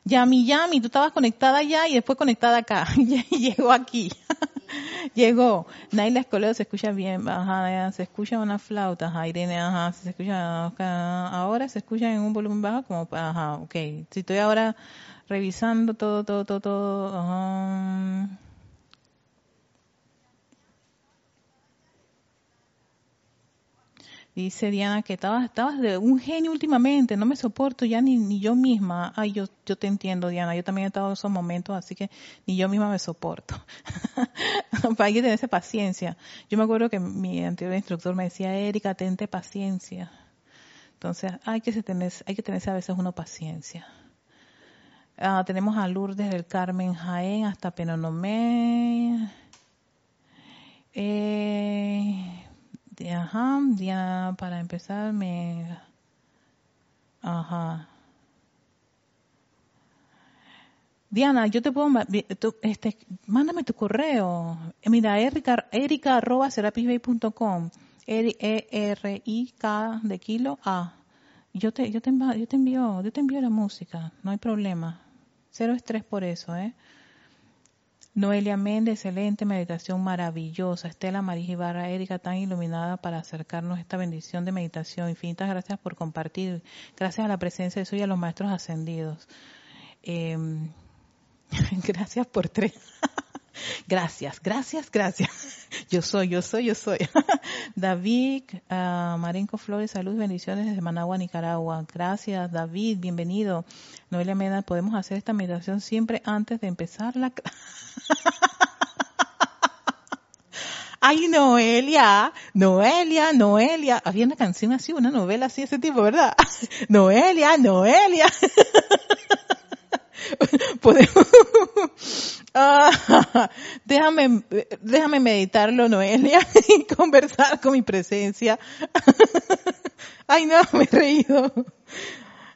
Yami Yami, tú estabas conectada allá y después conectada acá. Llegó aquí. Llegó. Naila Escoleo se escucha bien. Ajá, se escucha una flauta. Ajá, Irene, ajá, se escucha. Ahora se escucha en un volumen bajo como. Ajá, ok. Si estoy ahora revisando todo, todo, todo, todo. Dice Diana que estabas, estabas de un genio últimamente, no me soporto ya ni, ni yo misma. Ay, yo, yo te entiendo, Diana, yo también he estado en esos momentos, así que ni yo misma me soporto. Hay que tenerse paciencia. Yo me acuerdo que mi anterior instructor me decía, Erika, tente paciencia. Entonces, hay que tener, hay que tenerse a veces una paciencia. Ah, tenemos a Lourdes del Carmen Jaén hasta Penonomé. Eh, ajá, ya para empezar me... Ajá. Diana, yo te puedo, este, mándame tu correo. Mira, erica, erica arroba serapisbay.com. E-R-I-K de kilo A. Yo te, yo te, yo te envío, yo te envío la música, no hay problema. Cero estrés por eso, ¿eh? Noelia Méndez, excelente meditación maravillosa. Estela María Ibarra, Erika, tan iluminada para acercarnos a esta bendición de meditación. Infinitas gracias por compartir. Gracias a la presencia de eso y a los maestros ascendidos. Em, gracias por tres. Gracias, gracias, gracias. Yo soy, yo soy, yo soy. David uh, Marenco Flores, salud, bendiciones desde Managua, Nicaragua. Gracias, David, bienvenido. Noelia Meda, podemos hacer esta meditación siempre antes de empezar la Ay, Noelia, Noelia, Noelia. Había una canción así, una novela así, ese tipo, ¿verdad? Noelia, Noelia. Ah, déjame, déjame meditarlo, Noelia, y conversar con mi presencia. Ay, no, me he reído.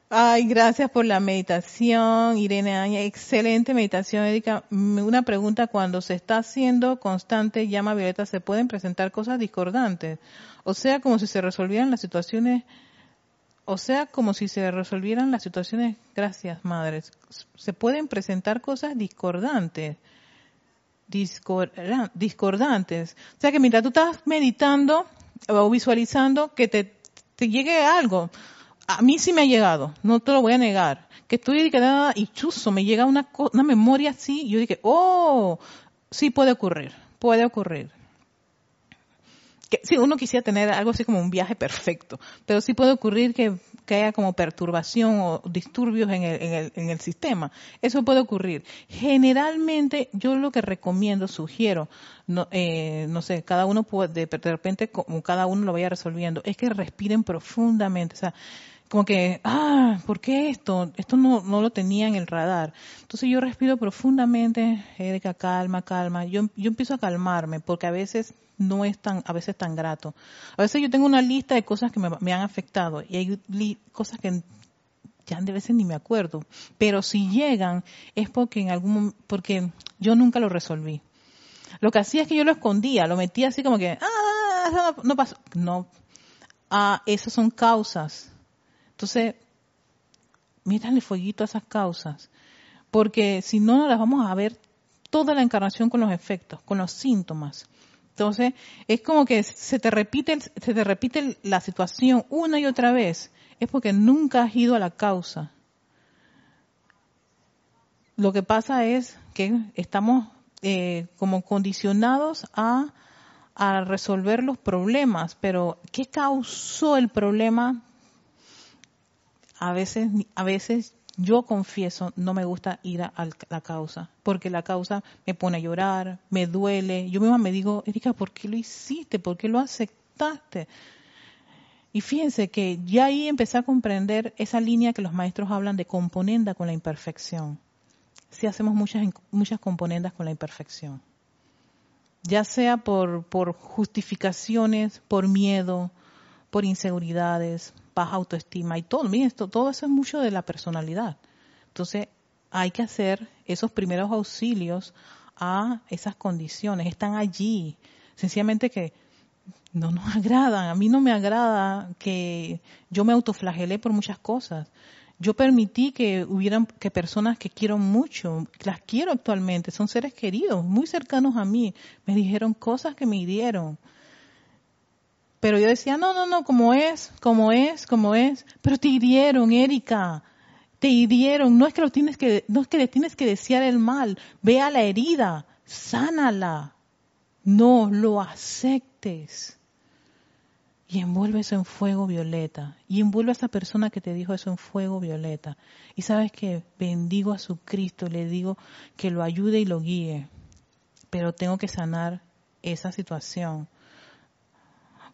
Ay, gracias por la meditación, Irene. Excelente meditación, Erika. Una pregunta, cuando se está haciendo constante llama violeta, ¿se pueden presentar cosas discordantes? O sea, como si se resolvieran las situaciones o sea, como si se resolvieran las situaciones, gracias madres, se pueden presentar cosas discordantes. discordantes. O sea que mientras tú estás meditando o visualizando que te, llegue algo, a mí sí me ha llegado, no te lo voy a negar, que estoy nada y chuzo, me llega una, una memoria así, y yo dije, oh, sí puede ocurrir, puede ocurrir que sí, uno quisiera tener algo así como un viaje perfecto, pero sí puede ocurrir que, haya como perturbación o disturbios en el, en, el, en el sistema. Eso puede ocurrir. Generalmente yo lo que recomiendo, sugiero, no, eh, no sé, cada uno puede, de, repente como cada uno lo vaya resolviendo, es que respiren profundamente. O sea, como que, ah, ¿por qué esto? Esto no, no lo tenía en el radar. Entonces yo respiro profundamente, Erika, calma, calma. Yo, yo empiezo a calmarme porque a veces no es tan, a veces tan grato. A veces yo tengo una lista de cosas que me, han afectado y hay cosas que ya de veces ni me acuerdo, pero si llegan es porque en algún porque yo nunca lo resolví. Lo que hacía es que yo lo escondía, lo metía así como que, ah, no, pasó. No, ah, esas son causas. Entonces, mírale fueguito a esas causas, porque si no, las vamos a ver toda la encarnación con los efectos, con los síntomas. Entonces, es como que se te repite, se te repite la situación una y otra vez. Es porque nunca has ido a la causa. Lo que pasa es que estamos eh, como condicionados a, a resolver los problemas, pero ¿qué causó el problema? A veces, a veces yo confieso, no me gusta ir a, la causa, porque la causa me pone a llorar, me duele. Yo misma me digo, Erika, ¿por qué lo hiciste? ¿Por qué lo aceptaste? Y fíjense que ya ahí empecé a comprender esa línea que los maestros hablan de componenda con la imperfección. Si hacemos muchas, muchas componendas con la imperfección. Ya sea por, por justificaciones, por miedo, por inseguridades, baja autoestima y todo. Miren, esto, todo eso es mucho de la personalidad. Entonces, hay que hacer esos primeros auxilios a esas condiciones. Están allí. Sencillamente que no nos agradan. A mí no me agrada que yo me autoflagelé por muchas cosas. Yo permití que hubieran que personas que quiero mucho, las quiero actualmente, son seres queridos, muy cercanos a mí, me dijeron cosas que me hirieron pero yo decía, no, no, no, como es, como es, como es. Pero te hirieron, Erika. Te hirieron. No es que lo tienes que, no es que le tienes que desear el mal. Ve a la herida, sánala. No lo aceptes. Y envuelve eso en fuego violeta. Y envuelve a esa persona que te dijo eso en fuego violeta. Y sabes que bendigo a su Cristo, le digo que lo ayude y lo guíe. Pero tengo que sanar esa situación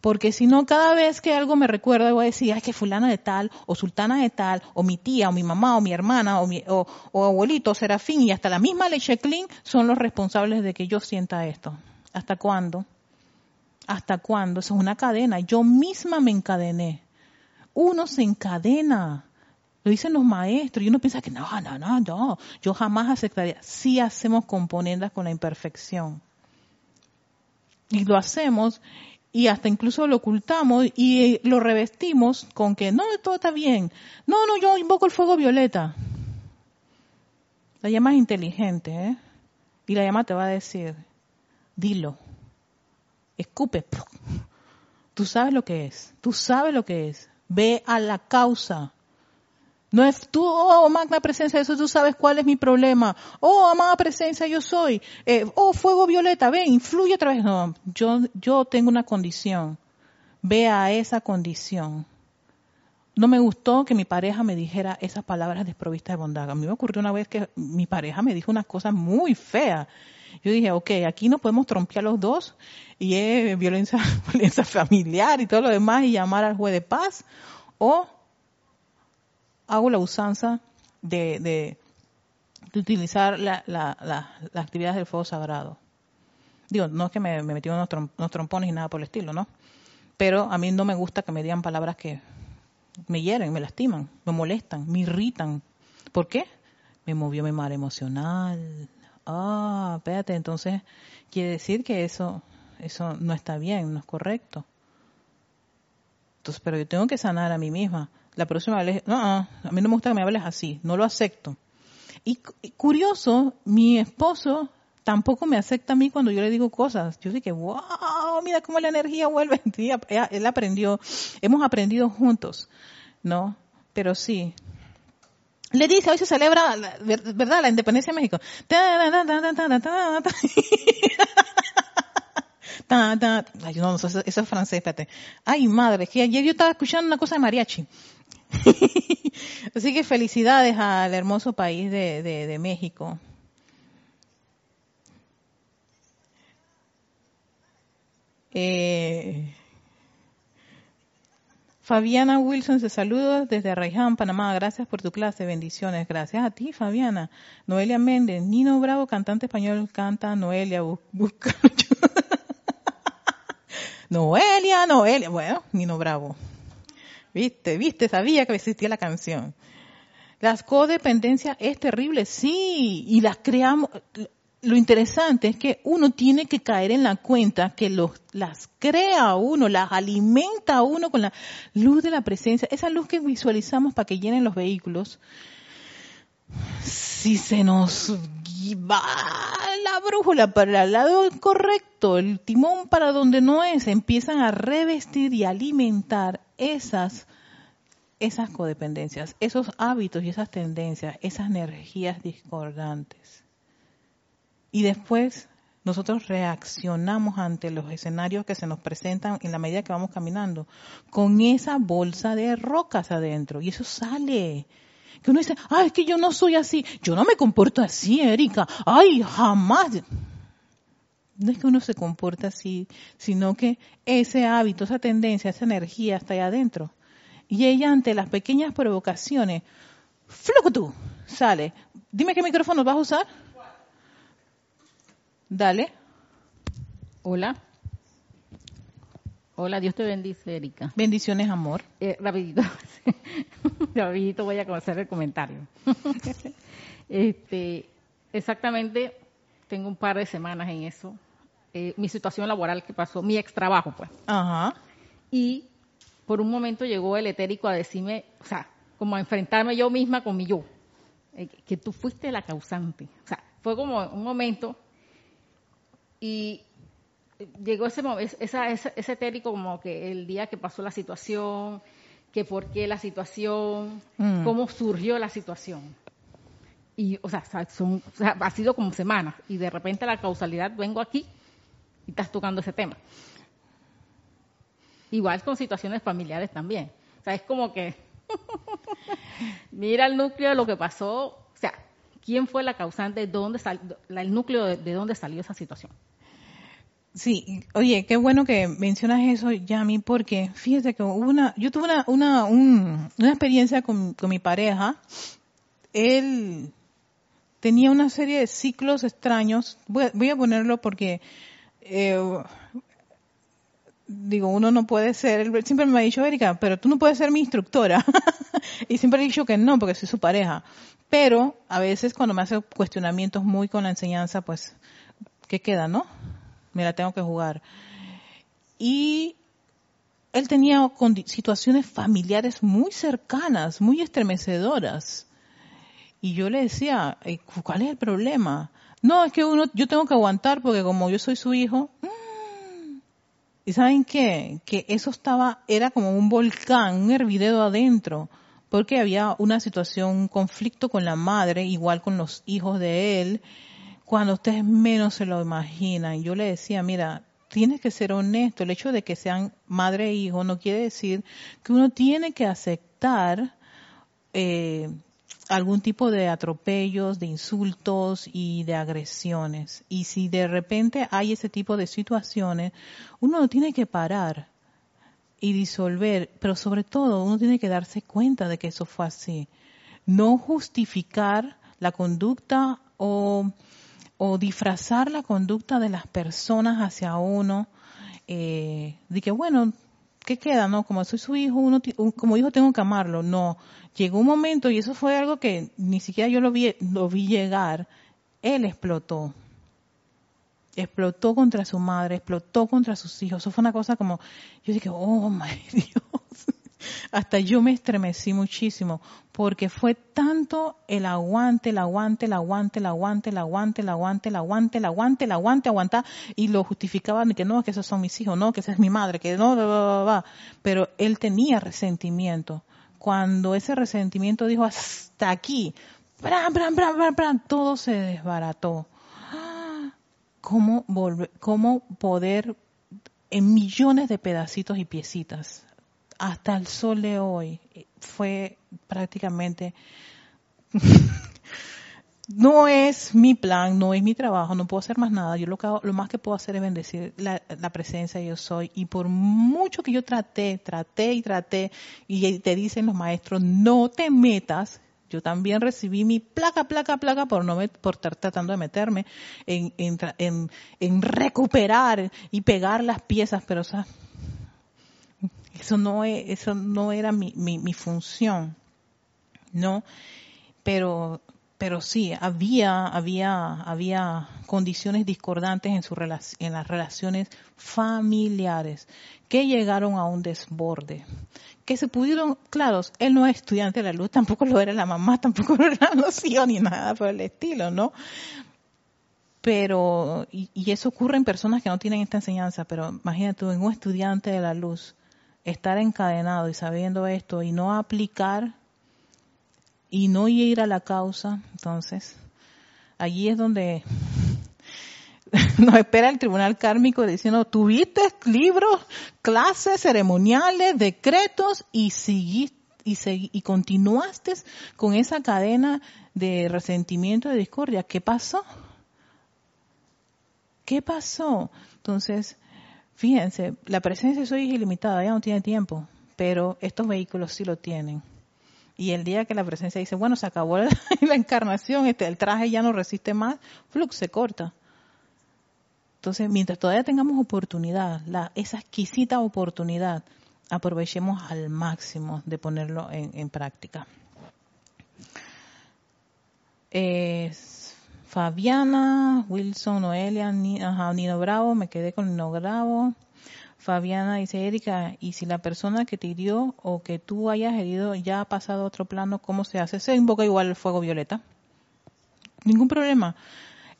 porque si no, cada vez que algo me recuerda, voy a decir, ay, que fulana de tal, o sultana de tal, o mi tía, o mi mamá, o mi hermana, o, mi, o, abuelito, serafín, y hasta la misma leche clean son los responsables de que yo sienta esto. ¿Hasta cuándo? ¿Hasta cuándo? Eso es una cadena. Yo misma me encadené. Uno se encadena. Lo dicen los maestros. Y uno piensa que no, no, no, no. Yo jamás aceptaría. Sí hacemos componendas con la imperfección. Y lo hacemos y hasta incluso lo ocultamos y eh, lo revestimos con que no, todo está bien. No, no, yo invoco el fuego violeta. La llama es inteligente, ¿eh? Y la llama te va a decir, dilo, escupe. Tú sabes lo que es, tú sabes lo que es. Ve a la causa. No es tú, oh, magna presencia, eso tú sabes cuál es mi problema. Oh, amada presencia, yo soy. Eh, oh, fuego violeta, ven, influye otra vez. No, yo, yo tengo una condición. Ve a esa condición. No me gustó que mi pareja me dijera esas palabras desprovistas de bondad. A mí me ocurrió una vez que mi pareja me dijo unas cosas muy feas. Yo dije, ok, aquí no podemos trompear los dos y es violencia, violencia familiar y todo lo demás y llamar al juez de paz. O hago la usanza de, de, utilizar la, la, las actividades del fuego sagrado. Digo, no es que me, me metí unos, unos trompones y nada por el estilo, ¿no? Pero a mí no me gusta que me digan palabras que me hieren, me lastiman, me molestan, me irritan. ¿Por qué? Me movió mi mar emocional. Ah, espérate, entonces quiere decir que eso, eso no está bien, no es correcto. Entonces, pero yo tengo que sanar a mí misma la próxima vez, no, a mí no me gusta que me hables así, no lo acepto. Y, curioso, mi esposo tampoco me acepta a mí cuando yo le digo cosas. Yo dije, wow, mira cómo la energía vuelve. Él aprendió, hemos aprendido juntos, ¿no? Pero sí. Le dice, hoy se celebra, ¿verdad? La independencia de México. Ay, no, eso, eso, es francés, espérate. Ay, madre, que ayer yo estaba escuchando una cosa de mariachi. Así que felicidades al hermoso país de, de, México. Eh, Fabiana Wilson se saluda desde Arraiján, Panamá. Gracias por tu clase, bendiciones. Gracias a ti, Fabiana. Noelia Méndez, Nino Bravo, cantante español, canta Noelia, busca. Noelia, Noelia. Bueno, Nino Bravo. Viste, viste, sabía que existía la canción. Las codependencias es terrible, sí, y las creamos, lo interesante es que uno tiene que caer en la cuenta que los, las crea uno, las alimenta uno con la luz de la presencia, esa luz que visualizamos para que llenen los vehículos. Si se nos va la brújula para el lado correcto, el timón para donde no es, empiezan a revestir y alimentar esas esas codependencias, esos hábitos y esas tendencias, esas energías discordantes. Y después nosotros reaccionamos ante los escenarios que se nos presentan en la medida que vamos caminando, con esa bolsa de rocas adentro. Y eso sale. Que uno dice, ay, es que yo no soy así, yo no me comporto así, Erika, ay, jamás. No es que uno se comporte así, sino que ese hábito, esa tendencia, esa energía está ahí adentro. Y ella ante las pequeñas provocaciones, tú sale. Dime qué micrófono vas a usar. Dale. Hola. Hola, Dios te bendice, Erika. Bendiciones, amor. Eh, rapidito, rapidito voy a comenzar el comentario. este, exactamente, tengo un par de semanas en eso. Eh, mi situación laboral que pasó, mi ex trabajo, pues. Ajá. Y por un momento llegó el etérico a decirme, o sea, como a enfrentarme yo misma con mi yo, eh, que tú fuiste la causante. O sea, fue como un momento y llegó ese, esa, ese, ese etérico como que el día que pasó la situación, que por qué la situación, mm. cómo surgió la situación. Y, o sea, son, ha sido como semanas y de repente la causalidad vengo aquí y estás tocando ese tema. Igual con situaciones familiares también. O sea, es como que mira el núcleo de lo que pasó, o sea, quién fue la causante, de dónde el núcleo de dónde salió esa situación. Sí, oye, qué bueno que mencionas eso, Yami, porque fíjate que hubo una, yo tuve una, una, una experiencia con, mi pareja. Él tenía una serie de ciclos extraños. Voy, a ponerlo porque, eh, digo, uno no puede ser, siempre me ha dicho, Erika, pero tú no puedes ser mi instructora. y siempre he dicho que no, porque soy su pareja. Pero a veces cuando me hace cuestionamientos muy con la enseñanza, pues, ¿qué queda, no? me la tengo que jugar. Y él tenía situaciones familiares muy cercanas, muy estremecedoras. Y yo le decía, ¿cuál es el problema? No, es que uno, yo tengo que aguantar porque como yo soy su hijo, mm". y saben qué, que eso estaba, era como un volcán, un hervidero adentro, porque había una situación, un conflicto con la madre, igual con los hijos de él, cuando ustedes menos se lo imaginan. Yo le decía, mira, tienes que ser honesto. El hecho de que sean madre e hijo no quiere decir que uno tiene que aceptar eh, algún tipo de atropellos, de insultos y de agresiones. Y si de repente hay ese tipo de situaciones, uno tiene que parar y disolver, pero sobre todo uno tiene que darse cuenta de que eso fue así. No justificar la conducta o o disfrazar la conducta de las personas hacia uno, eh, de que bueno, ¿qué queda? No, como soy su hijo, uno, como hijo tengo que amarlo. No, llegó un momento y eso fue algo que ni siquiera yo lo vi, lo vi llegar. Él explotó. Explotó contra su madre, explotó contra sus hijos. Eso fue una cosa como, yo dije, oh my Dios. Hasta yo me estremecí muchísimo, porque fue tanto el aguante, el aguante, el aguante, el aguante, el aguante, el aguante, el aguante, el aguante, el aguante, aguantar, y lo justificaban que no, que esos son mis hijos, no, que esa es mi madre, que no, bla, pero él tenía resentimiento. Cuando ese resentimiento dijo hasta aquí, bran, bran, bran, bran, todo se desbarató. ¿Cómo, volver, ¿Cómo poder en millones de pedacitos y piecitas hasta el sol de hoy fue prácticamente no es mi plan, no es mi trabajo, no puedo hacer más nada. Yo lo, que lo más que puedo hacer es bendecir la, presencia de yo soy. Y por mucho que yo traté, traté y traté, y te dicen los maestros, no te metas, yo también recibí mi placa, placa, placa por no por estar tratando de meterme en, en, en, recuperar y pegar las piezas, pero o eso no, es, eso no era mi, mi, función, ¿no? Pero, pero sí, había, había, había condiciones discordantes en, su en las relaciones familiares que llegaron a un desborde, que se pudieron, claro, él no es estudiante de la luz, tampoco lo era la mamá, tampoco lo era los hijos ni nada por el estilo, ¿no? Pero, y, y eso ocurre en personas que no tienen esta enseñanza, pero imagínate tú, en un estudiante de la luz, estar encadenado y sabiendo esto y no aplicar y no ir a la causa, entonces allí es donde nos espera el tribunal kármico diciendo, tuviste libros, clases, ceremoniales, decretos y seguiste y, y continuaste con esa cadena de resentimiento, de discordia. ¿Qué pasó? ¿Qué pasó? Entonces, Fíjense, la presencia de soy es ilimitada, ya no tiene tiempo, pero estos vehículos sí lo tienen. Y el día que la presencia dice, bueno, se acabó la, encarnación, este, el traje ya no resiste más, flux se corta. Entonces, mientras todavía tengamos oportunidad, la, esa exquisita oportunidad, aprovechemos al máximo de ponerlo en, práctica. Fabiana, Wilson, Noelia, Nino Bravo, me quedé con Nino Bravo. Fabiana dice, Erika, y si la persona que te hirió o que tú hayas herido ya ha pasado a otro plano, ¿cómo se hace? Se invoca igual el fuego violeta. Ningún problema.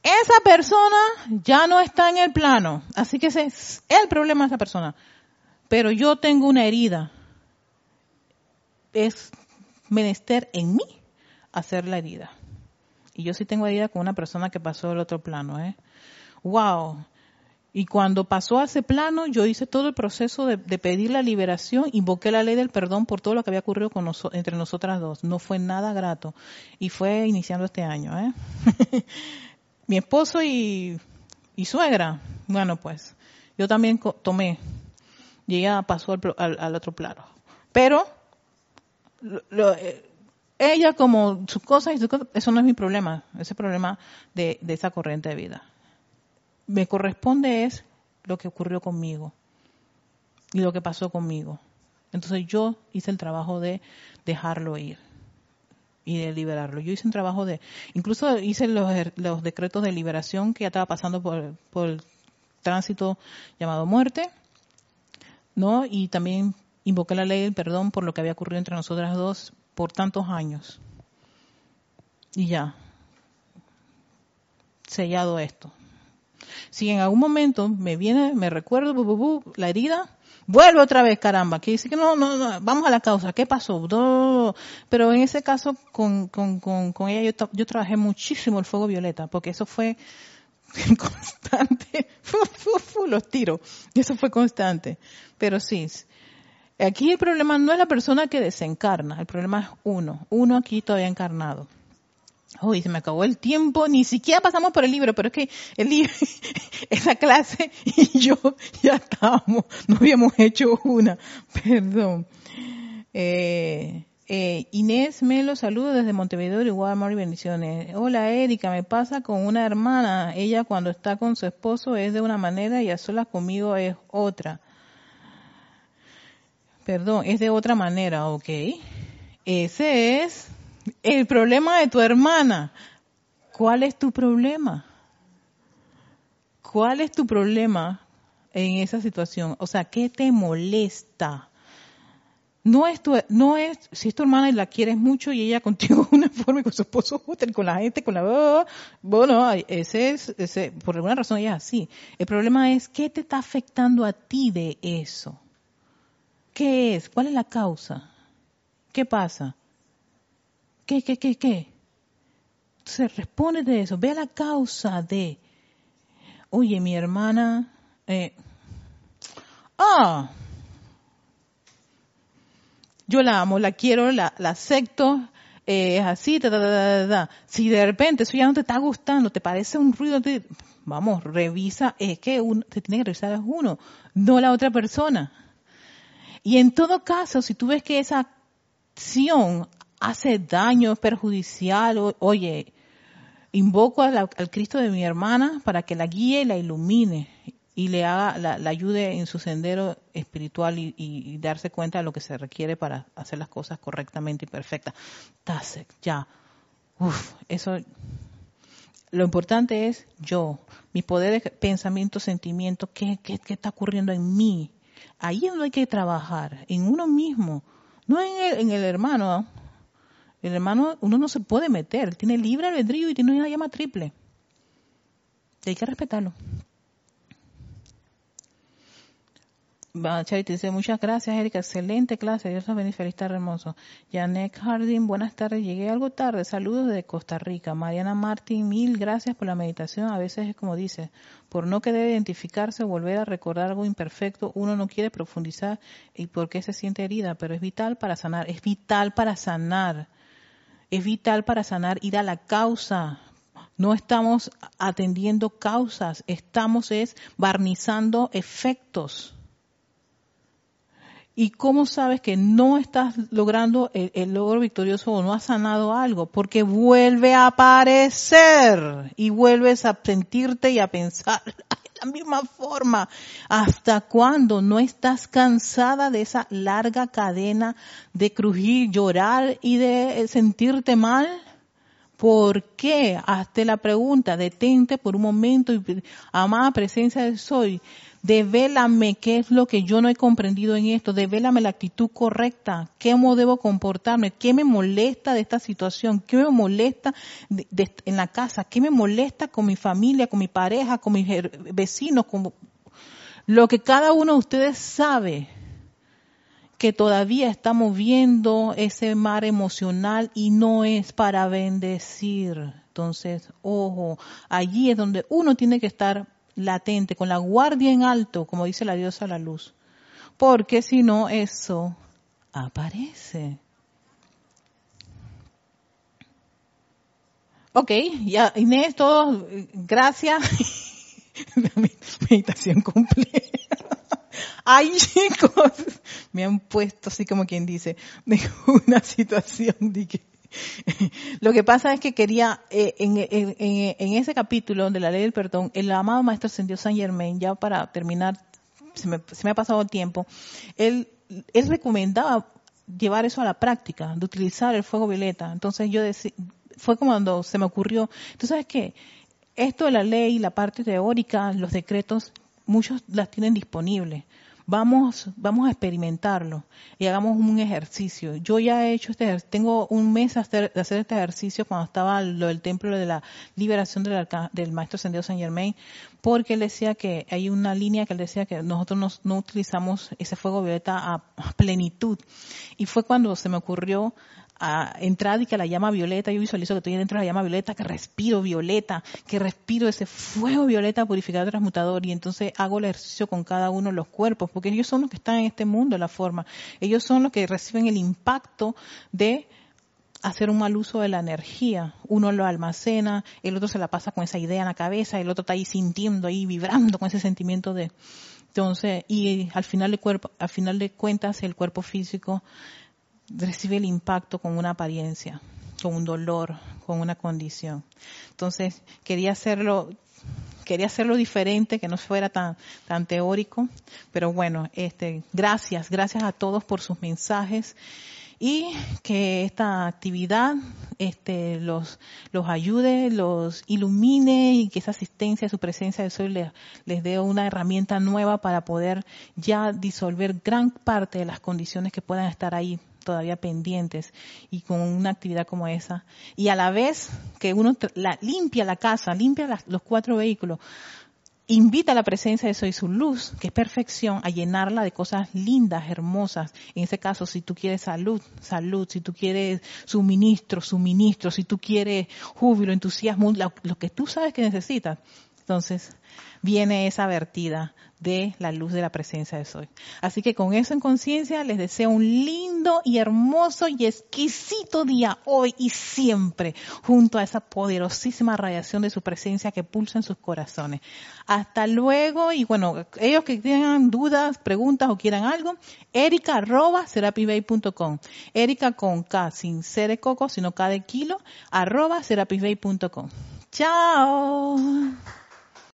Esa persona ya no está en el plano, así que ese es el problema de esa persona. Pero yo tengo una herida. Es menester en mí hacer la herida. Y yo sí tengo herida con una persona que pasó del otro plano, ¿eh? ¡Wow! Y cuando pasó a ese plano, yo hice todo el proceso de, pedir la liberación, invoqué la ley del perdón por todo lo que había ocurrido con entre nosotras dos. No fue nada grato. Y fue iniciando este año, ¿eh? Mi esposo y, y suegra, bueno, pues, yo también tomé. Y pasó al, otro plano. Pero, lo, eh, ella como sus cosas y eso no es mi problema, ese problema de, esa corriente de vida. Me corresponde es lo que ocurrió conmigo y lo que pasó conmigo. Entonces yo hice el trabajo de dejarlo ir y de liberarlo. Yo hice un trabajo de, incluso hice los, los decretos de liberación que ya estaba pasando por, por el tránsito llamado muerte, ¿no? Y también invoqué la ley del perdón por lo que había ocurrido entre nosotras dos por tantos años. Y ya, sellado esto. Si en algún momento me viene, me recuerdo, la herida, vuelve otra vez, caramba, que dice que no, no, no, vamos a la causa, ¿qué pasó? pero en ese caso, con, con, con, con ella yo, yo, trabajé muchísimo el fuego violeta, porque eso fue constante, los tiros, eso fue constante. Pero sí, Aquí el problema no es la persona que desencarna, el problema es uno, uno aquí todavía encarnado. Uy, se me acabó el tiempo, ni siquiera pasamos por el libro, pero es que el libro, esa clase y yo ya estábamos, no habíamos hecho una, perdón. Eh, eh, Inés Melo, saludo desde Montevideo, igual amor y bendiciones. Hola Erika, me pasa con una hermana, ella cuando está con su esposo es de una manera y a solas conmigo es otra. Perdón, es de otra manera, ¿ok? Ese es el problema de tu hermana. ¿Cuál es tu problema? ¿Cuál es tu problema en esa situación? O sea, ¿qué te molesta? No es tu, no es, si es tu hermana y la quieres mucho y ella contigo de una forma y con su esposo con la gente, con la, bueno, ese es, ese, por alguna razón ella es así. El problema es, ¿qué te está afectando a ti de eso? ¿Qué es? ¿Cuál es la causa? ¿Qué pasa? ¿Qué, qué, qué, qué? Entonces responde de eso, ve a la causa de, oye, mi hermana, eh, ah, yo la amo, la quiero, la, acepto, eh, es así, si de repente eso ya no te está gustando, te parece un ruido, vamos, revisa, es que uno, te tiene que revisar es uno, no la otra persona. Y en todo caso, si tú ves que esa acción hace daño, es perjudicial, oye, invoco al Cristo de mi hermana para que la guíe y la ilumine y le haga, la, ayude en su sendero espiritual y, darse cuenta de lo que se requiere para hacer las cosas correctamente y perfectas. ya. Uf, eso. Lo importante es yo, mi poder de pensamiento, sentimiento, ¿qué, qué, qué está ocurriendo en mí? Ahí es donde hay que trabajar, en uno mismo, no en el, hermano. El hermano, uno no se puede meter, tiene libre albedrío y tiene una llama triple. Y hay que respetarlo. Charity dice, muchas gracias, Erika. Excelente clase. Dios los bendiga. Feliz tarde, hermoso. Janet Harding, buenas tardes. Llegué algo tarde. Saludos de Costa Rica. Mariana Martín, mil gracias por la meditación. A veces es como dice, por no querer identificarse o volver a recordar algo imperfecto, uno no quiere profundizar y por qué se siente herida, pero es vital para sanar. Es vital para sanar. Es vital para sanar, ir a la causa, no estamos atendiendo causas, estamos es barnizando efectos. ¿Y cómo sabes que no estás logrando el, logro victorioso o no has sanado algo? Porque vuelve a aparecer y vuelves a sentirte y a pensar de la misma forma. ¿Hasta cuándo no estás cansada de esa larga cadena de crujir, llorar y de sentirte mal? ¿Por qué? Hazte la pregunta, detente por un momento y amada presencia del soy devélame qué es lo que yo no he comprendido en esto, devélame la actitud correcta, cómo debo comportarme, qué me molesta de esta situación, qué me molesta en la casa, qué me molesta con mi familia, con mi pareja, con mis vecinos, con lo que cada uno de ustedes sabe que todavía estamos viendo ese mar emocional y no es para bendecir. Entonces, ojo, allí es donde uno tiene que estar latente, con la guardia en alto, como dice la diosa la luz. Porque si no, eso aparece. Ok, ya Inés, todo, gracias. Meditación completa. Ay, chicos, me han puesto así como quien dice, de una situación de que Lo que pasa es que quería, eh, en, ese capítulo de la ley del perdón, el amado Maestro Ascendió San Germain, ya para terminar, se me, ha pasado el tiempo, él, recomendaba llevar eso a la práctica, de utilizar el fuego violeta. Entonces yo decía, fue como cuando se me ocurrió, tú sabes que esto de la ley, la parte teórica, los decretos, muchos las tienen disponibles vamos, vamos a experimentarlo y hagamos un ejercicio. Yo ya he hecho este ejercicio, tengo un mes de hacer, este ejercicio cuando estaba lo del templo de la liberación del, Maestro Ascendido San Germain, porque él decía que hay una línea que él decía que nosotros no, utilizamos ese fuego violeta a plenitud. Y fue cuando se me ocurrió a entrar y que la llama violeta, yo visualizo que estoy dentro de la llama violeta, que respiro violeta, que respiro ese fuego violeta purificador transmutador y entonces hago el ejercicio con cada uno de los cuerpos, porque ellos son los que están en este mundo, la forma, ellos son los que reciben el impacto de hacer un mal uso de la energía. Uno lo almacena, el otro se la pasa con esa idea en la cabeza, el otro está ahí sintiendo, ahí vibrando con ese sentimiento de, entonces, y al final de cuerpo, al final de cuentas, el cuerpo físico recibe el impacto con una apariencia, con un dolor, con una condición. Entonces, quería hacerlo, quería hacerlo diferente, que no fuera tan, tan teórico, pero bueno, este, gracias, gracias a todos por sus mensajes y que esta actividad este, los, los ayude, los ilumine y que esa asistencia, su presencia de sol les, les dé una herramienta nueva para poder ya disolver gran parte de las condiciones que puedan estar ahí todavía pendientes y con una actividad como esa. Y a la vez que uno la, limpia la casa, limpia los cuatro vehículos, invita a la presencia de Soy su luz, que es perfección, a llenarla de cosas lindas, hermosas. En ese caso, si tú quieres salud, salud. Si tú quieres suministro, suministro. Si tú quieres júbilo, entusiasmo, lo, lo que tú sabes que necesitas. Entonces, viene esa vertida de la luz de la presencia de Soy. Así que con eso en conciencia les deseo un lindo y hermoso y exquisito día hoy y siempre junto a esa poderosísima radiación de su presencia que pulsa en sus corazones. Hasta luego y bueno, ellos que tengan dudas, preguntas o quieran algo, erica arroba serapibay.com. Erika con K, sin C de coco, sino K de kilo, arroba serapisbay.com. Chao.